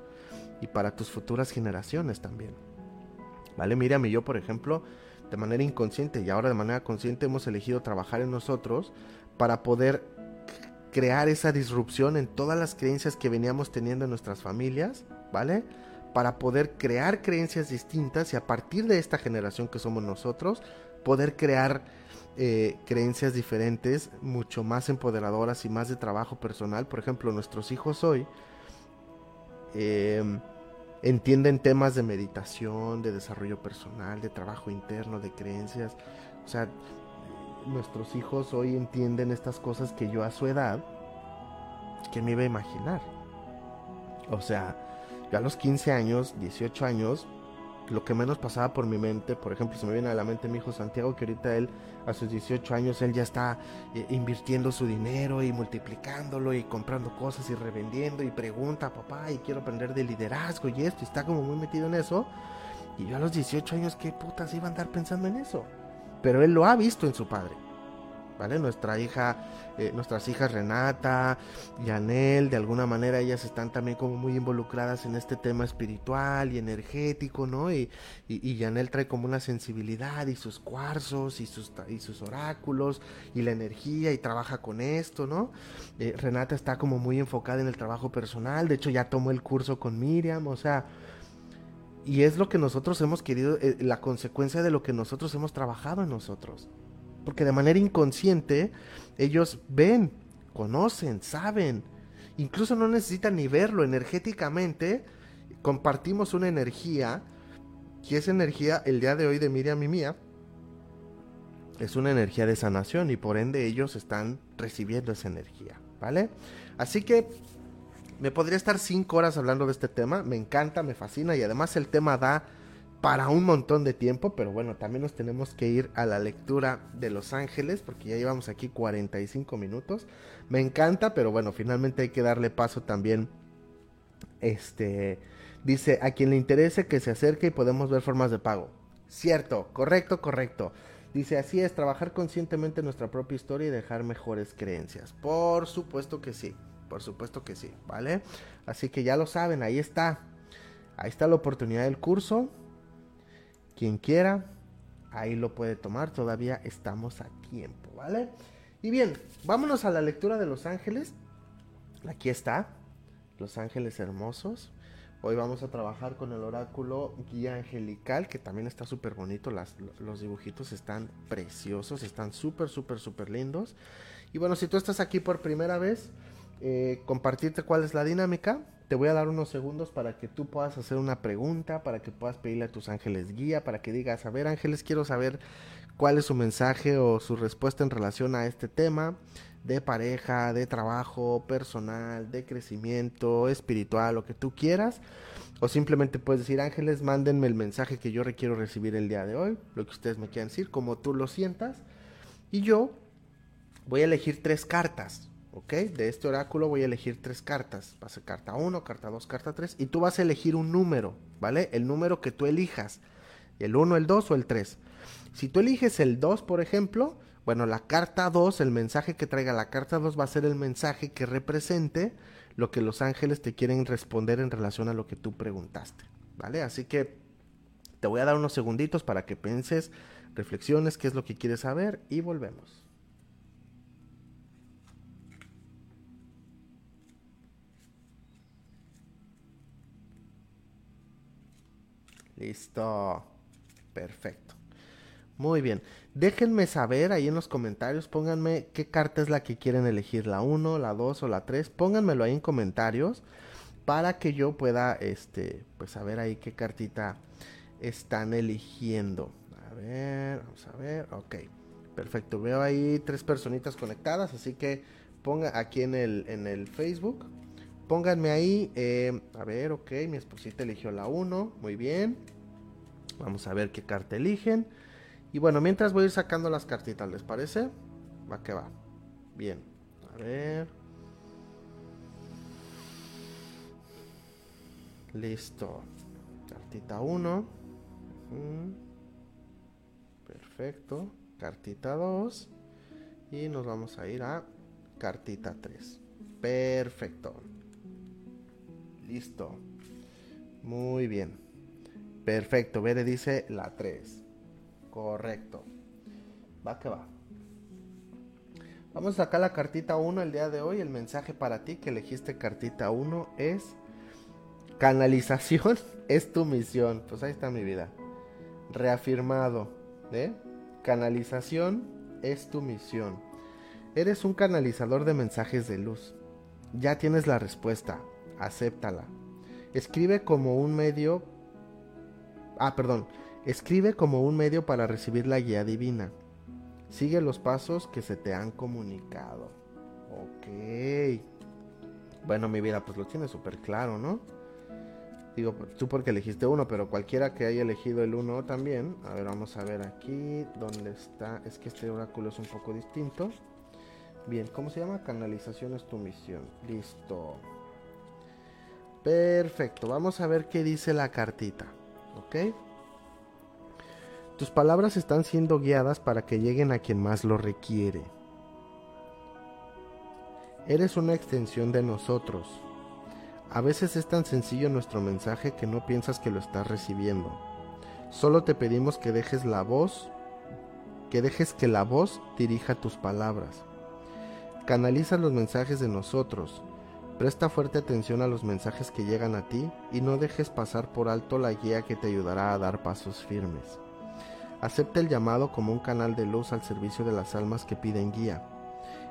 y para tus futuras generaciones también. Vale, Miriam y yo, por ejemplo, de manera inconsciente y ahora de manera consciente hemos elegido trabajar en nosotros para poder crear esa disrupción en todas las creencias que veníamos teniendo en nuestras familias, ¿vale? para poder crear creencias distintas y a partir de esta generación que somos nosotros, poder crear eh, creencias diferentes, mucho más empoderadoras y más de trabajo personal. Por ejemplo, nuestros hijos hoy em, entienden temas de meditación, de desarrollo personal, de trabajo interno, de creencias. O sea, nuestros hijos hoy entienden estas cosas que yo a su edad, que me iba a imaginar. O sea, yo a los 15 años, 18 años, lo que menos pasaba por mi mente, por ejemplo, se me viene a la mente mi hijo Santiago, que ahorita él, a sus 18 años, él ya está eh, invirtiendo su dinero y multiplicándolo y comprando cosas y revendiendo y pregunta, papá, y quiero aprender de liderazgo y esto, y está como muy metido en eso. Y yo a los 18 años, ¿qué putas iba a andar pensando en eso? Pero él lo ha visto en su padre. ¿Vale? Nuestra hija, eh, nuestras hijas Renata, Yanel, de alguna manera ellas están también como muy involucradas en este tema espiritual y energético, ¿no? Y, y, Yanel trae como una sensibilidad y sus cuarzos y sus, y sus oráculos y la energía y trabaja con esto, ¿no? Eh, Renata está como muy enfocada en el trabajo personal, de hecho ya tomó el curso con Miriam, o sea... Y es lo que nosotros hemos querido, eh, la consecuencia de lo que nosotros hemos trabajado en nosotros porque de manera inconsciente ellos ven, conocen, saben, incluso no necesitan ni verlo energéticamente, compartimos una energía, que es energía el día de hoy de Miriam y mía, es una energía de sanación y por ende ellos están recibiendo esa energía, ¿vale? Así que me podría estar cinco horas hablando de este tema, me encanta, me fascina y además el tema da para un montón de tiempo, pero bueno, también nos tenemos que ir a la lectura de Los Ángeles, porque ya llevamos aquí 45 minutos. Me encanta, pero bueno, finalmente hay que darle paso también. Este dice: A quien le interese que se acerque y podemos ver formas de pago. Cierto, correcto, correcto. Dice: Así es, trabajar conscientemente nuestra propia historia y dejar mejores creencias. Por supuesto que sí, por supuesto que sí, ¿vale? Así que ya lo saben, ahí está. Ahí está la oportunidad del curso quien quiera, ahí lo puede tomar, todavía estamos a tiempo, ¿vale? Y bien, vámonos a la lectura de los ángeles. Aquí está, los ángeles hermosos. Hoy vamos a trabajar con el oráculo guía angelical, que también está súper bonito. los dibujitos están preciosos, están súper, súper, súper lindos. Y bueno, si tú estás aquí por primera vez, eh, compartirte cuál es la dinámica. Te voy a dar unos segundos para que tú puedas hacer una pregunta, para que puedas pedirle a tus ángeles guía, para que digas, a ver ángeles, quiero saber cuál es su mensaje o su respuesta en relación a este tema de pareja, de trabajo, personal, de crecimiento, espiritual, lo que tú quieras. O simplemente puedes decir, ángeles, mándenme el mensaje que yo requiero recibir el día de hoy, lo que ustedes me quieran decir, como tú lo sientas. Y yo voy a elegir tres cartas. ¿Ok? De este oráculo voy a elegir tres cartas. Va a ser carta 1, carta 2, carta 3. Y tú vas a elegir un número, ¿vale? El número que tú elijas. El 1, el 2 o el 3. Si tú eliges el 2, por ejemplo, bueno, la carta 2, el mensaje que traiga la carta 2 va a ser el mensaje que represente lo que los ángeles te quieren responder en relación a lo que tú preguntaste, ¿vale? Así que te voy a dar unos segunditos para que pienses, reflexiones, qué es lo que quieres saber y volvemos. Listo. Perfecto. Muy bien. Déjenme saber ahí en los comentarios, pónganme qué carta es la que quieren elegir, la 1, la 2 o la 3. Pónganmelo ahí en comentarios para que yo pueda, este, pues saber ahí qué cartita están eligiendo. A ver, vamos a ver, ok. Perfecto, veo ahí tres personitas conectadas, así que ponga aquí en el, en el Facebook. Pónganme ahí, eh, a ver, ok, mi esposita eligió la 1, muy bien. Vamos a ver qué carta eligen. Y bueno, mientras voy a ir sacando las cartitas, ¿les parece? Va que va. Bien, a ver. Listo. Cartita 1. Perfecto. Cartita 2. Y nos vamos a ir a cartita 3. Perfecto. Listo. Muy bien. Perfecto. Bere dice la 3. Correcto. Va que va. Vamos a sacar la cartita 1 el día de hoy. El mensaje para ti que elegiste cartita 1 es Canalización [LAUGHS] es tu misión. Pues ahí está mi vida. Reafirmado. ¿eh? Canalización es tu misión. Eres un canalizador de mensajes de luz. Ya tienes la respuesta. Acéptala. Escribe como un medio... Ah, perdón. Escribe como un medio para recibir la guía divina. Sigue los pasos que se te han comunicado. Ok. Bueno, mi vida, pues lo tienes súper claro, ¿no? Digo, tú porque elegiste uno, pero cualquiera que haya elegido el uno también. A ver, vamos a ver aquí dónde está. Es que este oráculo es un poco distinto. Bien, ¿cómo se llama? Canalización es tu misión. Listo. Perfecto. Vamos a ver qué dice la cartita. ¿Ok? Tus palabras están siendo guiadas para que lleguen a quien más lo requiere. Eres una extensión de nosotros. A veces es tan sencillo nuestro mensaje que no piensas que lo estás recibiendo. Solo te pedimos que dejes la voz, que dejes que la voz dirija tus palabras. Canaliza los mensajes de nosotros. Presta fuerte atención a los mensajes que llegan a ti y no dejes pasar por alto la guía que te ayudará a dar pasos firmes. Acepta el llamado como un canal de luz al servicio de las almas que piden guía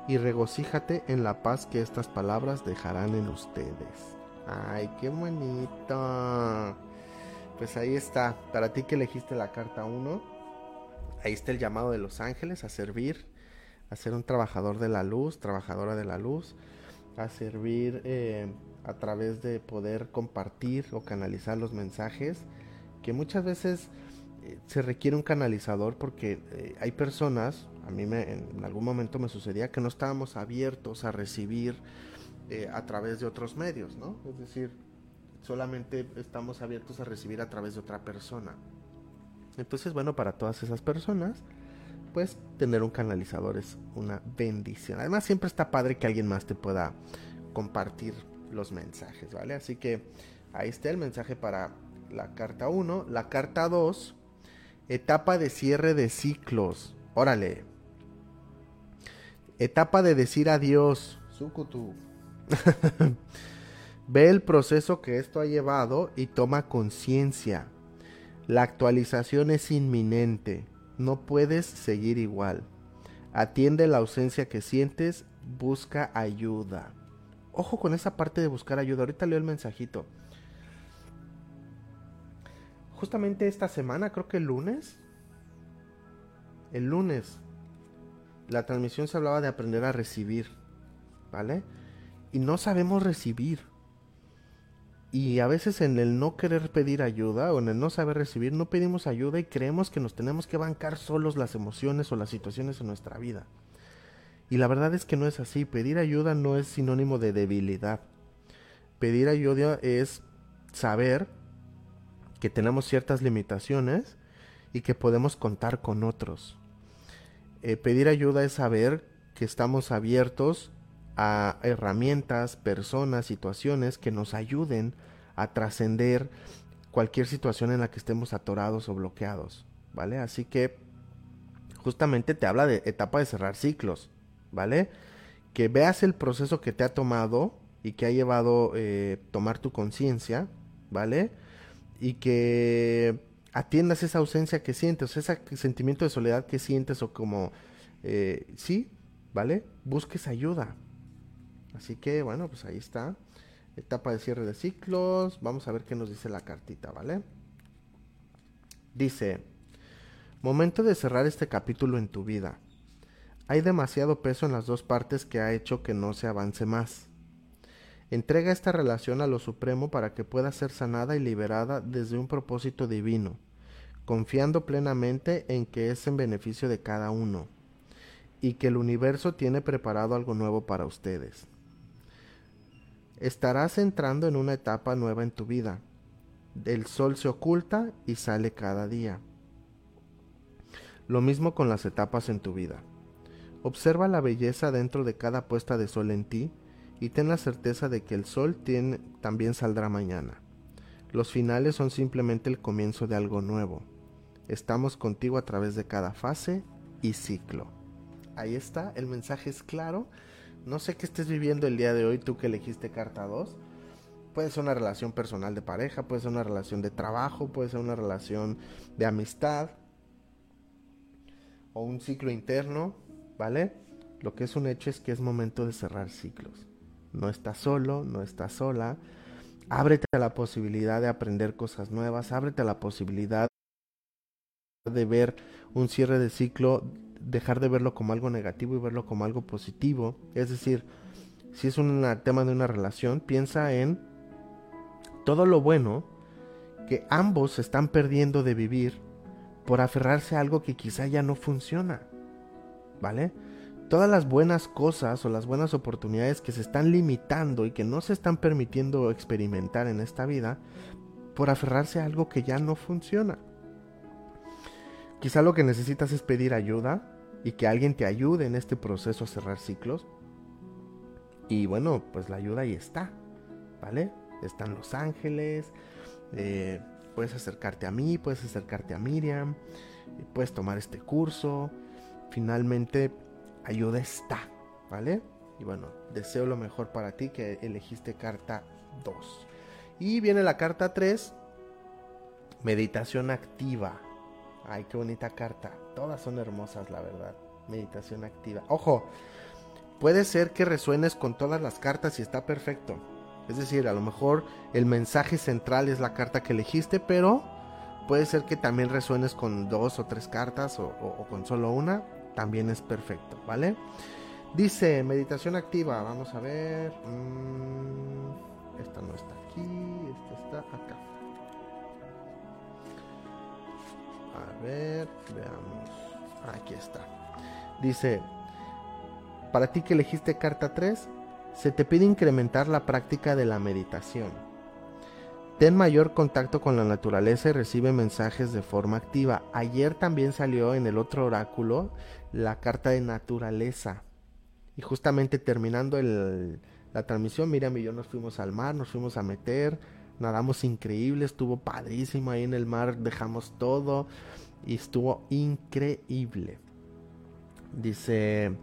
y regocíjate en la paz que estas palabras dejarán en ustedes. Ay, qué bonito. Pues ahí está, para ti que elegiste la carta 1, ahí está el llamado de los ángeles a servir, a ser un trabajador de la luz, trabajadora de la luz, a servir eh, a través de poder compartir o canalizar los mensajes que muchas veces se requiere un canalizador porque eh, hay personas, a mí me, en algún momento me sucedía que no estábamos abiertos a recibir eh, a través de otros medios, ¿no? Es decir, solamente estamos abiertos a recibir a través de otra persona. Entonces, bueno, para todas esas personas, pues tener un canalizador es una bendición. Además, siempre está padre que alguien más te pueda compartir los mensajes, ¿vale? Así que ahí está el mensaje para la carta 1. La carta 2 Etapa de cierre de ciclos. Órale. Etapa de decir adiós. Sukutu. [LAUGHS] Ve el proceso que esto ha llevado y toma conciencia. La actualización es inminente. No puedes seguir igual. Atiende la ausencia que sientes. Busca ayuda. Ojo con esa parte de buscar ayuda. Ahorita leo el mensajito justamente esta semana, creo que el lunes, el lunes, la transmisión se hablaba de aprender a recibir, ¿vale? Y no sabemos recibir. Y a veces en el no querer pedir ayuda o en el no saber recibir, no pedimos ayuda y creemos que nos tenemos que bancar solos las emociones o las situaciones en nuestra vida. Y la verdad es que no es así. Pedir ayuda no es sinónimo de debilidad. Pedir ayuda es saber que tenemos ciertas limitaciones y que podemos contar con otros. Eh, pedir ayuda es saber que estamos abiertos a herramientas, personas, situaciones que nos ayuden a trascender cualquier situación en la que estemos atorados o bloqueados, ¿vale? Así que justamente te habla de etapa de cerrar ciclos, ¿vale? Que veas el proceso que te ha tomado y que ha llevado eh, tomar tu conciencia, ¿vale? y que atiendas esa ausencia que sientes, ese sentimiento de soledad que sientes o como, eh, sí, ¿vale? Busques ayuda. Así que bueno, pues ahí está. Etapa de cierre de ciclos. Vamos a ver qué nos dice la cartita, ¿vale? Dice, momento de cerrar este capítulo en tu vida. Hay demasiado peso en las dos partes que ha hecho que no se avance más. Entrega esta relación a lo Supremo para que pueda ser sanada y liberada desde un propósito divino, confiando plenamente en que es en beneficio de cada uno y que el universo tiene preparado algo nuevo para ustedes. Estarás entrando en una etapa nueva en tu vida. El sol se oculta y sale cada día. Lo mismo con las etapas en tu vida. Observa la belleza dentro de cada puesta de sol en ti y ten la certeza de que el sol también saldrá mañana. Los finales son simplemente el comienzo de algo nuevo. Estamos contigo a través de cada fase y ciclo. Ahí está, el mensaje es claro. No sé qué estés viviendo el día de hoy, tú que elegiste carta 2, Puede ser una relación personal de pareja, puede ser una relación de trabajo, puede ser una relación de amistad o un ciclo interno, ¿vale? Lo que es un hecho es que es momento de cerrar ciclos. No estás solo, no estás sola. Ábrete a la posibilidad de aprender cosas nuevas, ábrete a la posibilidad de ver un cierre de ciclo, dejar de verlo como algo negativo y verlo como algo positivo. Es decir, si es un tema de una relación, piensa en todo lo bueno que ambos están perdiendo de vivir por aferrarse a algo que quizá ya no funciona. ¿Vale? Todas las buenas cosas o las buenas oportunidades que se están limitando y que no se están permitiendo experimentar en esta vida por aferrarse a algo que ya no funciona. Quizá lo que necesitas es pedir ayuda y que alguien te ayude en este proceso a cerrar ciclos. Y bueno, pues la ayuda ahí está, ¿vale? Están los ángeles, eh, puedes acercarte a mí, puedes acercarte a Miriam, puedes tomar este curso. Finalmente, ayuda está, ¿vale? Y bueno, deseo lo mejor para ti que elegiste carta 2. Y viene la carta 3, meditación activa. Ay, qué bonita carta. Todas son hermosas, la verdad. Meditación activa. Ojo, puede ser que resuenes con todas las cartas y está perfecto. Es decir, a lo mejor el mensaje central es la carta que elegiste, pero puede ser que también resuenes con dos o tres cartas o, con solo una. También es perfecto, ¿vale? Dice, meditación activa. Vamos a ver. Mm, esta no está aquí, esta está acá. A ver, veamos. Aquí está. Dice, para ti que elegiste carta 3, se te pide incrementar la práctica de la meditación. Ten mayor contacto con la naturaleza y recibe mensajes de forma activa. Ayer también salió en el otro oráculo la carta de naturaleza. Y justamente terminando la transmisión, Miriam y yo nos fuimos al mar, nos fuimos a meter, nadamos increíble, estuvo padrísimo ahí en el mar, dejamos todo y estuvo increíble. Dice,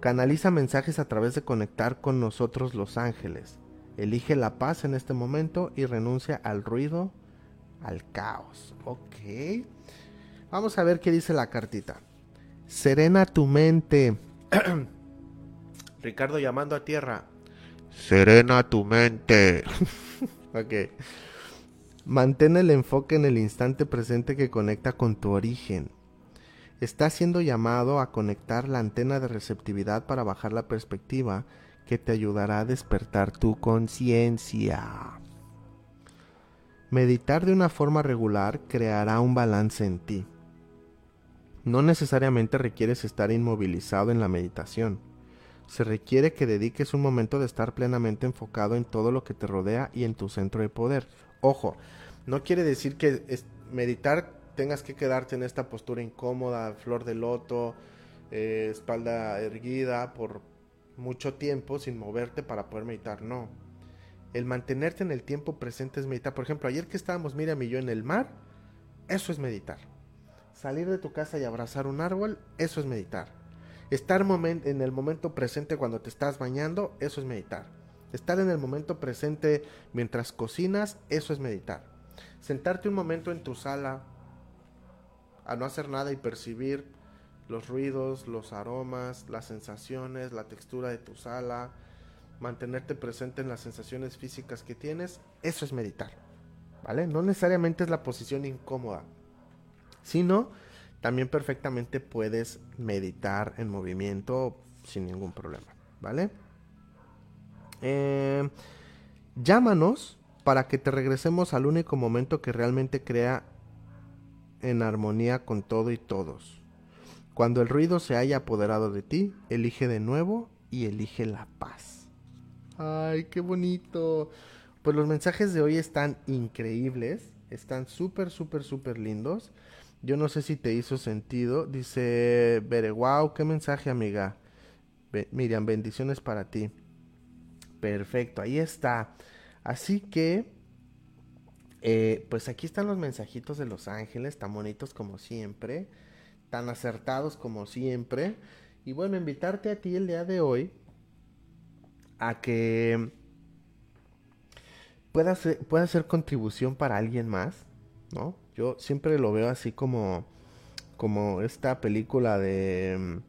canaliza mensajes a través de conectar con nosotros los ángeles. Elige la paz en este momento y renuncia al ruido, al caos. Ok. Vamos a ver qué dice la cartita. Serena tu mente. [CLEARS THROAT] Ricardo llamando a tierra. Serena tu mente. [LAUGHS] Ok. Mantén el enfoque en el instante presente que conecta con tu origen. Estás siendo llamado a conectar la antena de receptividad para bajar la perspectiva que te ayudará a despertar tu conciencia. Meditar de una forma regular creará un balance en ti. No necesariamente requieres estar inmovilizado en la meditación se requiere que dediques un momento de estar plenamente enfocado en todo lo que te rodea y en tu centro de poder. Ojo, no quiere decir que meditar tengas que quedarte en esta postura incómoda, flor de loto, eh, espalda erguida por mucho tiempo sin moverte para poder meditar. No. El mantenerte en el tiempo presente es meditar. Por ejemplo, ayer que estábamos Miriam y yo en el mar, eso es meditar. Salir de tu casa y abrazar un árbol, eso es meditar. Estar en el momento presente cuando te estás bañando, eso es meditar. Estar en el momento presente mientras cocinas, eso es meditar. Sentarte un momento en tu sala a no hacer nada y percibir los ruidos, los aromas, las sensaciones, la textura de tu sala, mantenerte presente en las sensaciones físicas que tienes, eso es meditar. ¿Vale? No necesariamente es la posición incómoda, sino también perfectamente puedes meditar en movimiento sin ningún problema, ¿vale? Eh, llámanos para que te regresemos al único momento que realmente crea en armonía con todo y todos. Cuando el ruido se haya apoderado de ti, elige de nuevo y elige la paz. Ay, qué bonito. Pues los mensajes de hoy están increíbles, están súper, súper, súper lindos. Yo no sé si te hizo sentido. Dice Bere, wow, qué mensaje, amiga. Miriam, bendiciones para ti. Perfecto, ahí está. Así que, eh, pues aquí están los mensajitos de los ángeles, tan bonitos como siempre, tan acertados como siempre. Y bueno, invitarte a ti el día de hoy a que puede hacer, puede hacer contribución para alguien más, ¿no? Yo siempre lo veo así como, como esta película de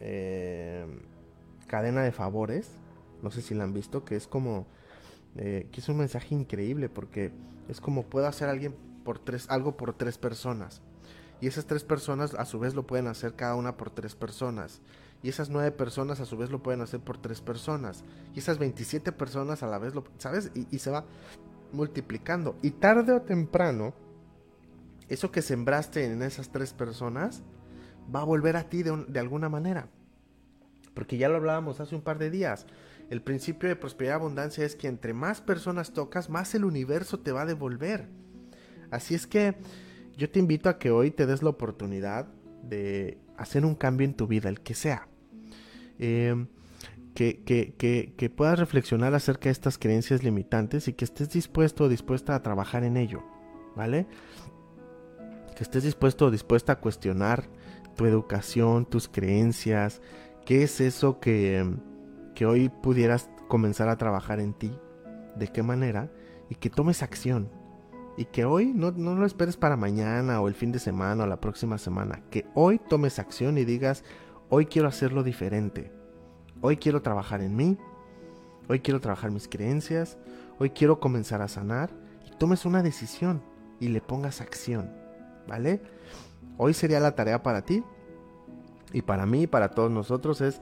eh, Cadena de Favores, no sé si la han visto, que es como, eh, que es un mensaje increíble porque es como puedo hacer alguien por tres, algo por tres personas. Y esas tres personas a su vez lo pueden hacer cada una por tres personas. Y esas nueve personas a su vez lo pueden hacer por tres personas. Y esas 27 personas a la vez lo, ¿sabes? Y, y se va multiplicando. Y tarde o temprano, eso que sembraste en esas tres personas va a volver a ti de, de, alguna manera. Porque ya lo hablábamos hace un par de días. El principio de prosperidad y abundancia es que entre más personas tocas, más el universo te va a devolver. Así es que yo te invito a que hoy te des la oportunidad de hacer un cambio en tu vida, el que sea. Eh, que, que, que, que, puedas reflexionar acerca de estas creencias limitantes y que estés dispuesto o dispuesta a trabajar en ello, ¿vale? Que estés dispuesto o dispuesta a cuestionar tu educación, tus creencias, qué es eso que, que hoy pudieras comenzar a trabajar en ti, de qué manera, y que tomes acción, y que hoy no, no, lo esperes para mañana o el fin de semana o la próxima semana. Que hoy tomes acción y digas, hoy quiero hacerlo diferente. Hoy quiero trabajar en mí. Hoy quiero trabajar mis creencias. Hoy quiero comenzar a sanar. Y tomes una decisión y le pongas acción. ¿Vale? Hoy sería la tarea para ti. Y para mí, para todos nosotros, es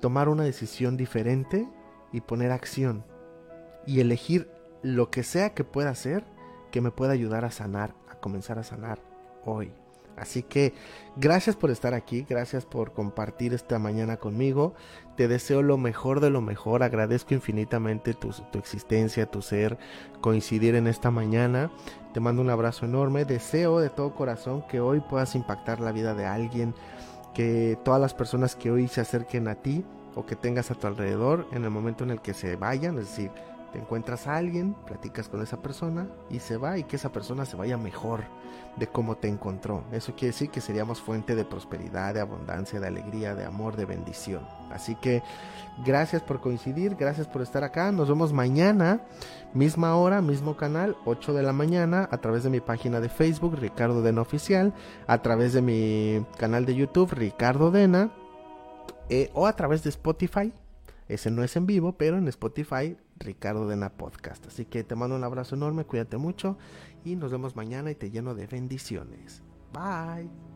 tomar una decisión diferente y poner acción. Y elegir lo que sea que pueda hacer que me pueda ayudar a sanar, a comenzar a sanar hoy. Así que gracias por estar aquí, gracias por compartir esta mañana conmigo. Te deseo lo mejor de lo mejor, agradezco infinitamente tu, tu, existencia, tu ser, coincidir en esta mañana. Te mando un abrazo enorme, deseo de todo corazón que hoy puedas impactar la vida de alguien, que todas las personas que hoy se acerquen a ti o que tengas a tu alrededor en el momento en el que se vayan, es decir, te encuentras a alguien, platicas con esa persona y se va y que esa persona se vaya mejor de cómo te encontró. Eso quiere decir que seríamos fuente de prosperidad, de abundancia, de alegría, de amor, de bendición. Así que gracias por coincidir, gracias por estar acá. Nos vemos mañana, misma hora, mismo canal, 8 de la mañana, a través de mi página de Facebook, Ricardo Dena Oficial, a través de mi canal de YouTube, Ricardo Dena, eh, o a través de Spotify. Ese no es en vivo, pero en Spotify Ricardo Dena Podcast. Así que te mando un abrazo enorme, cuídate mucho y nos vemos mañana y te lleno de bendiciones. Bye.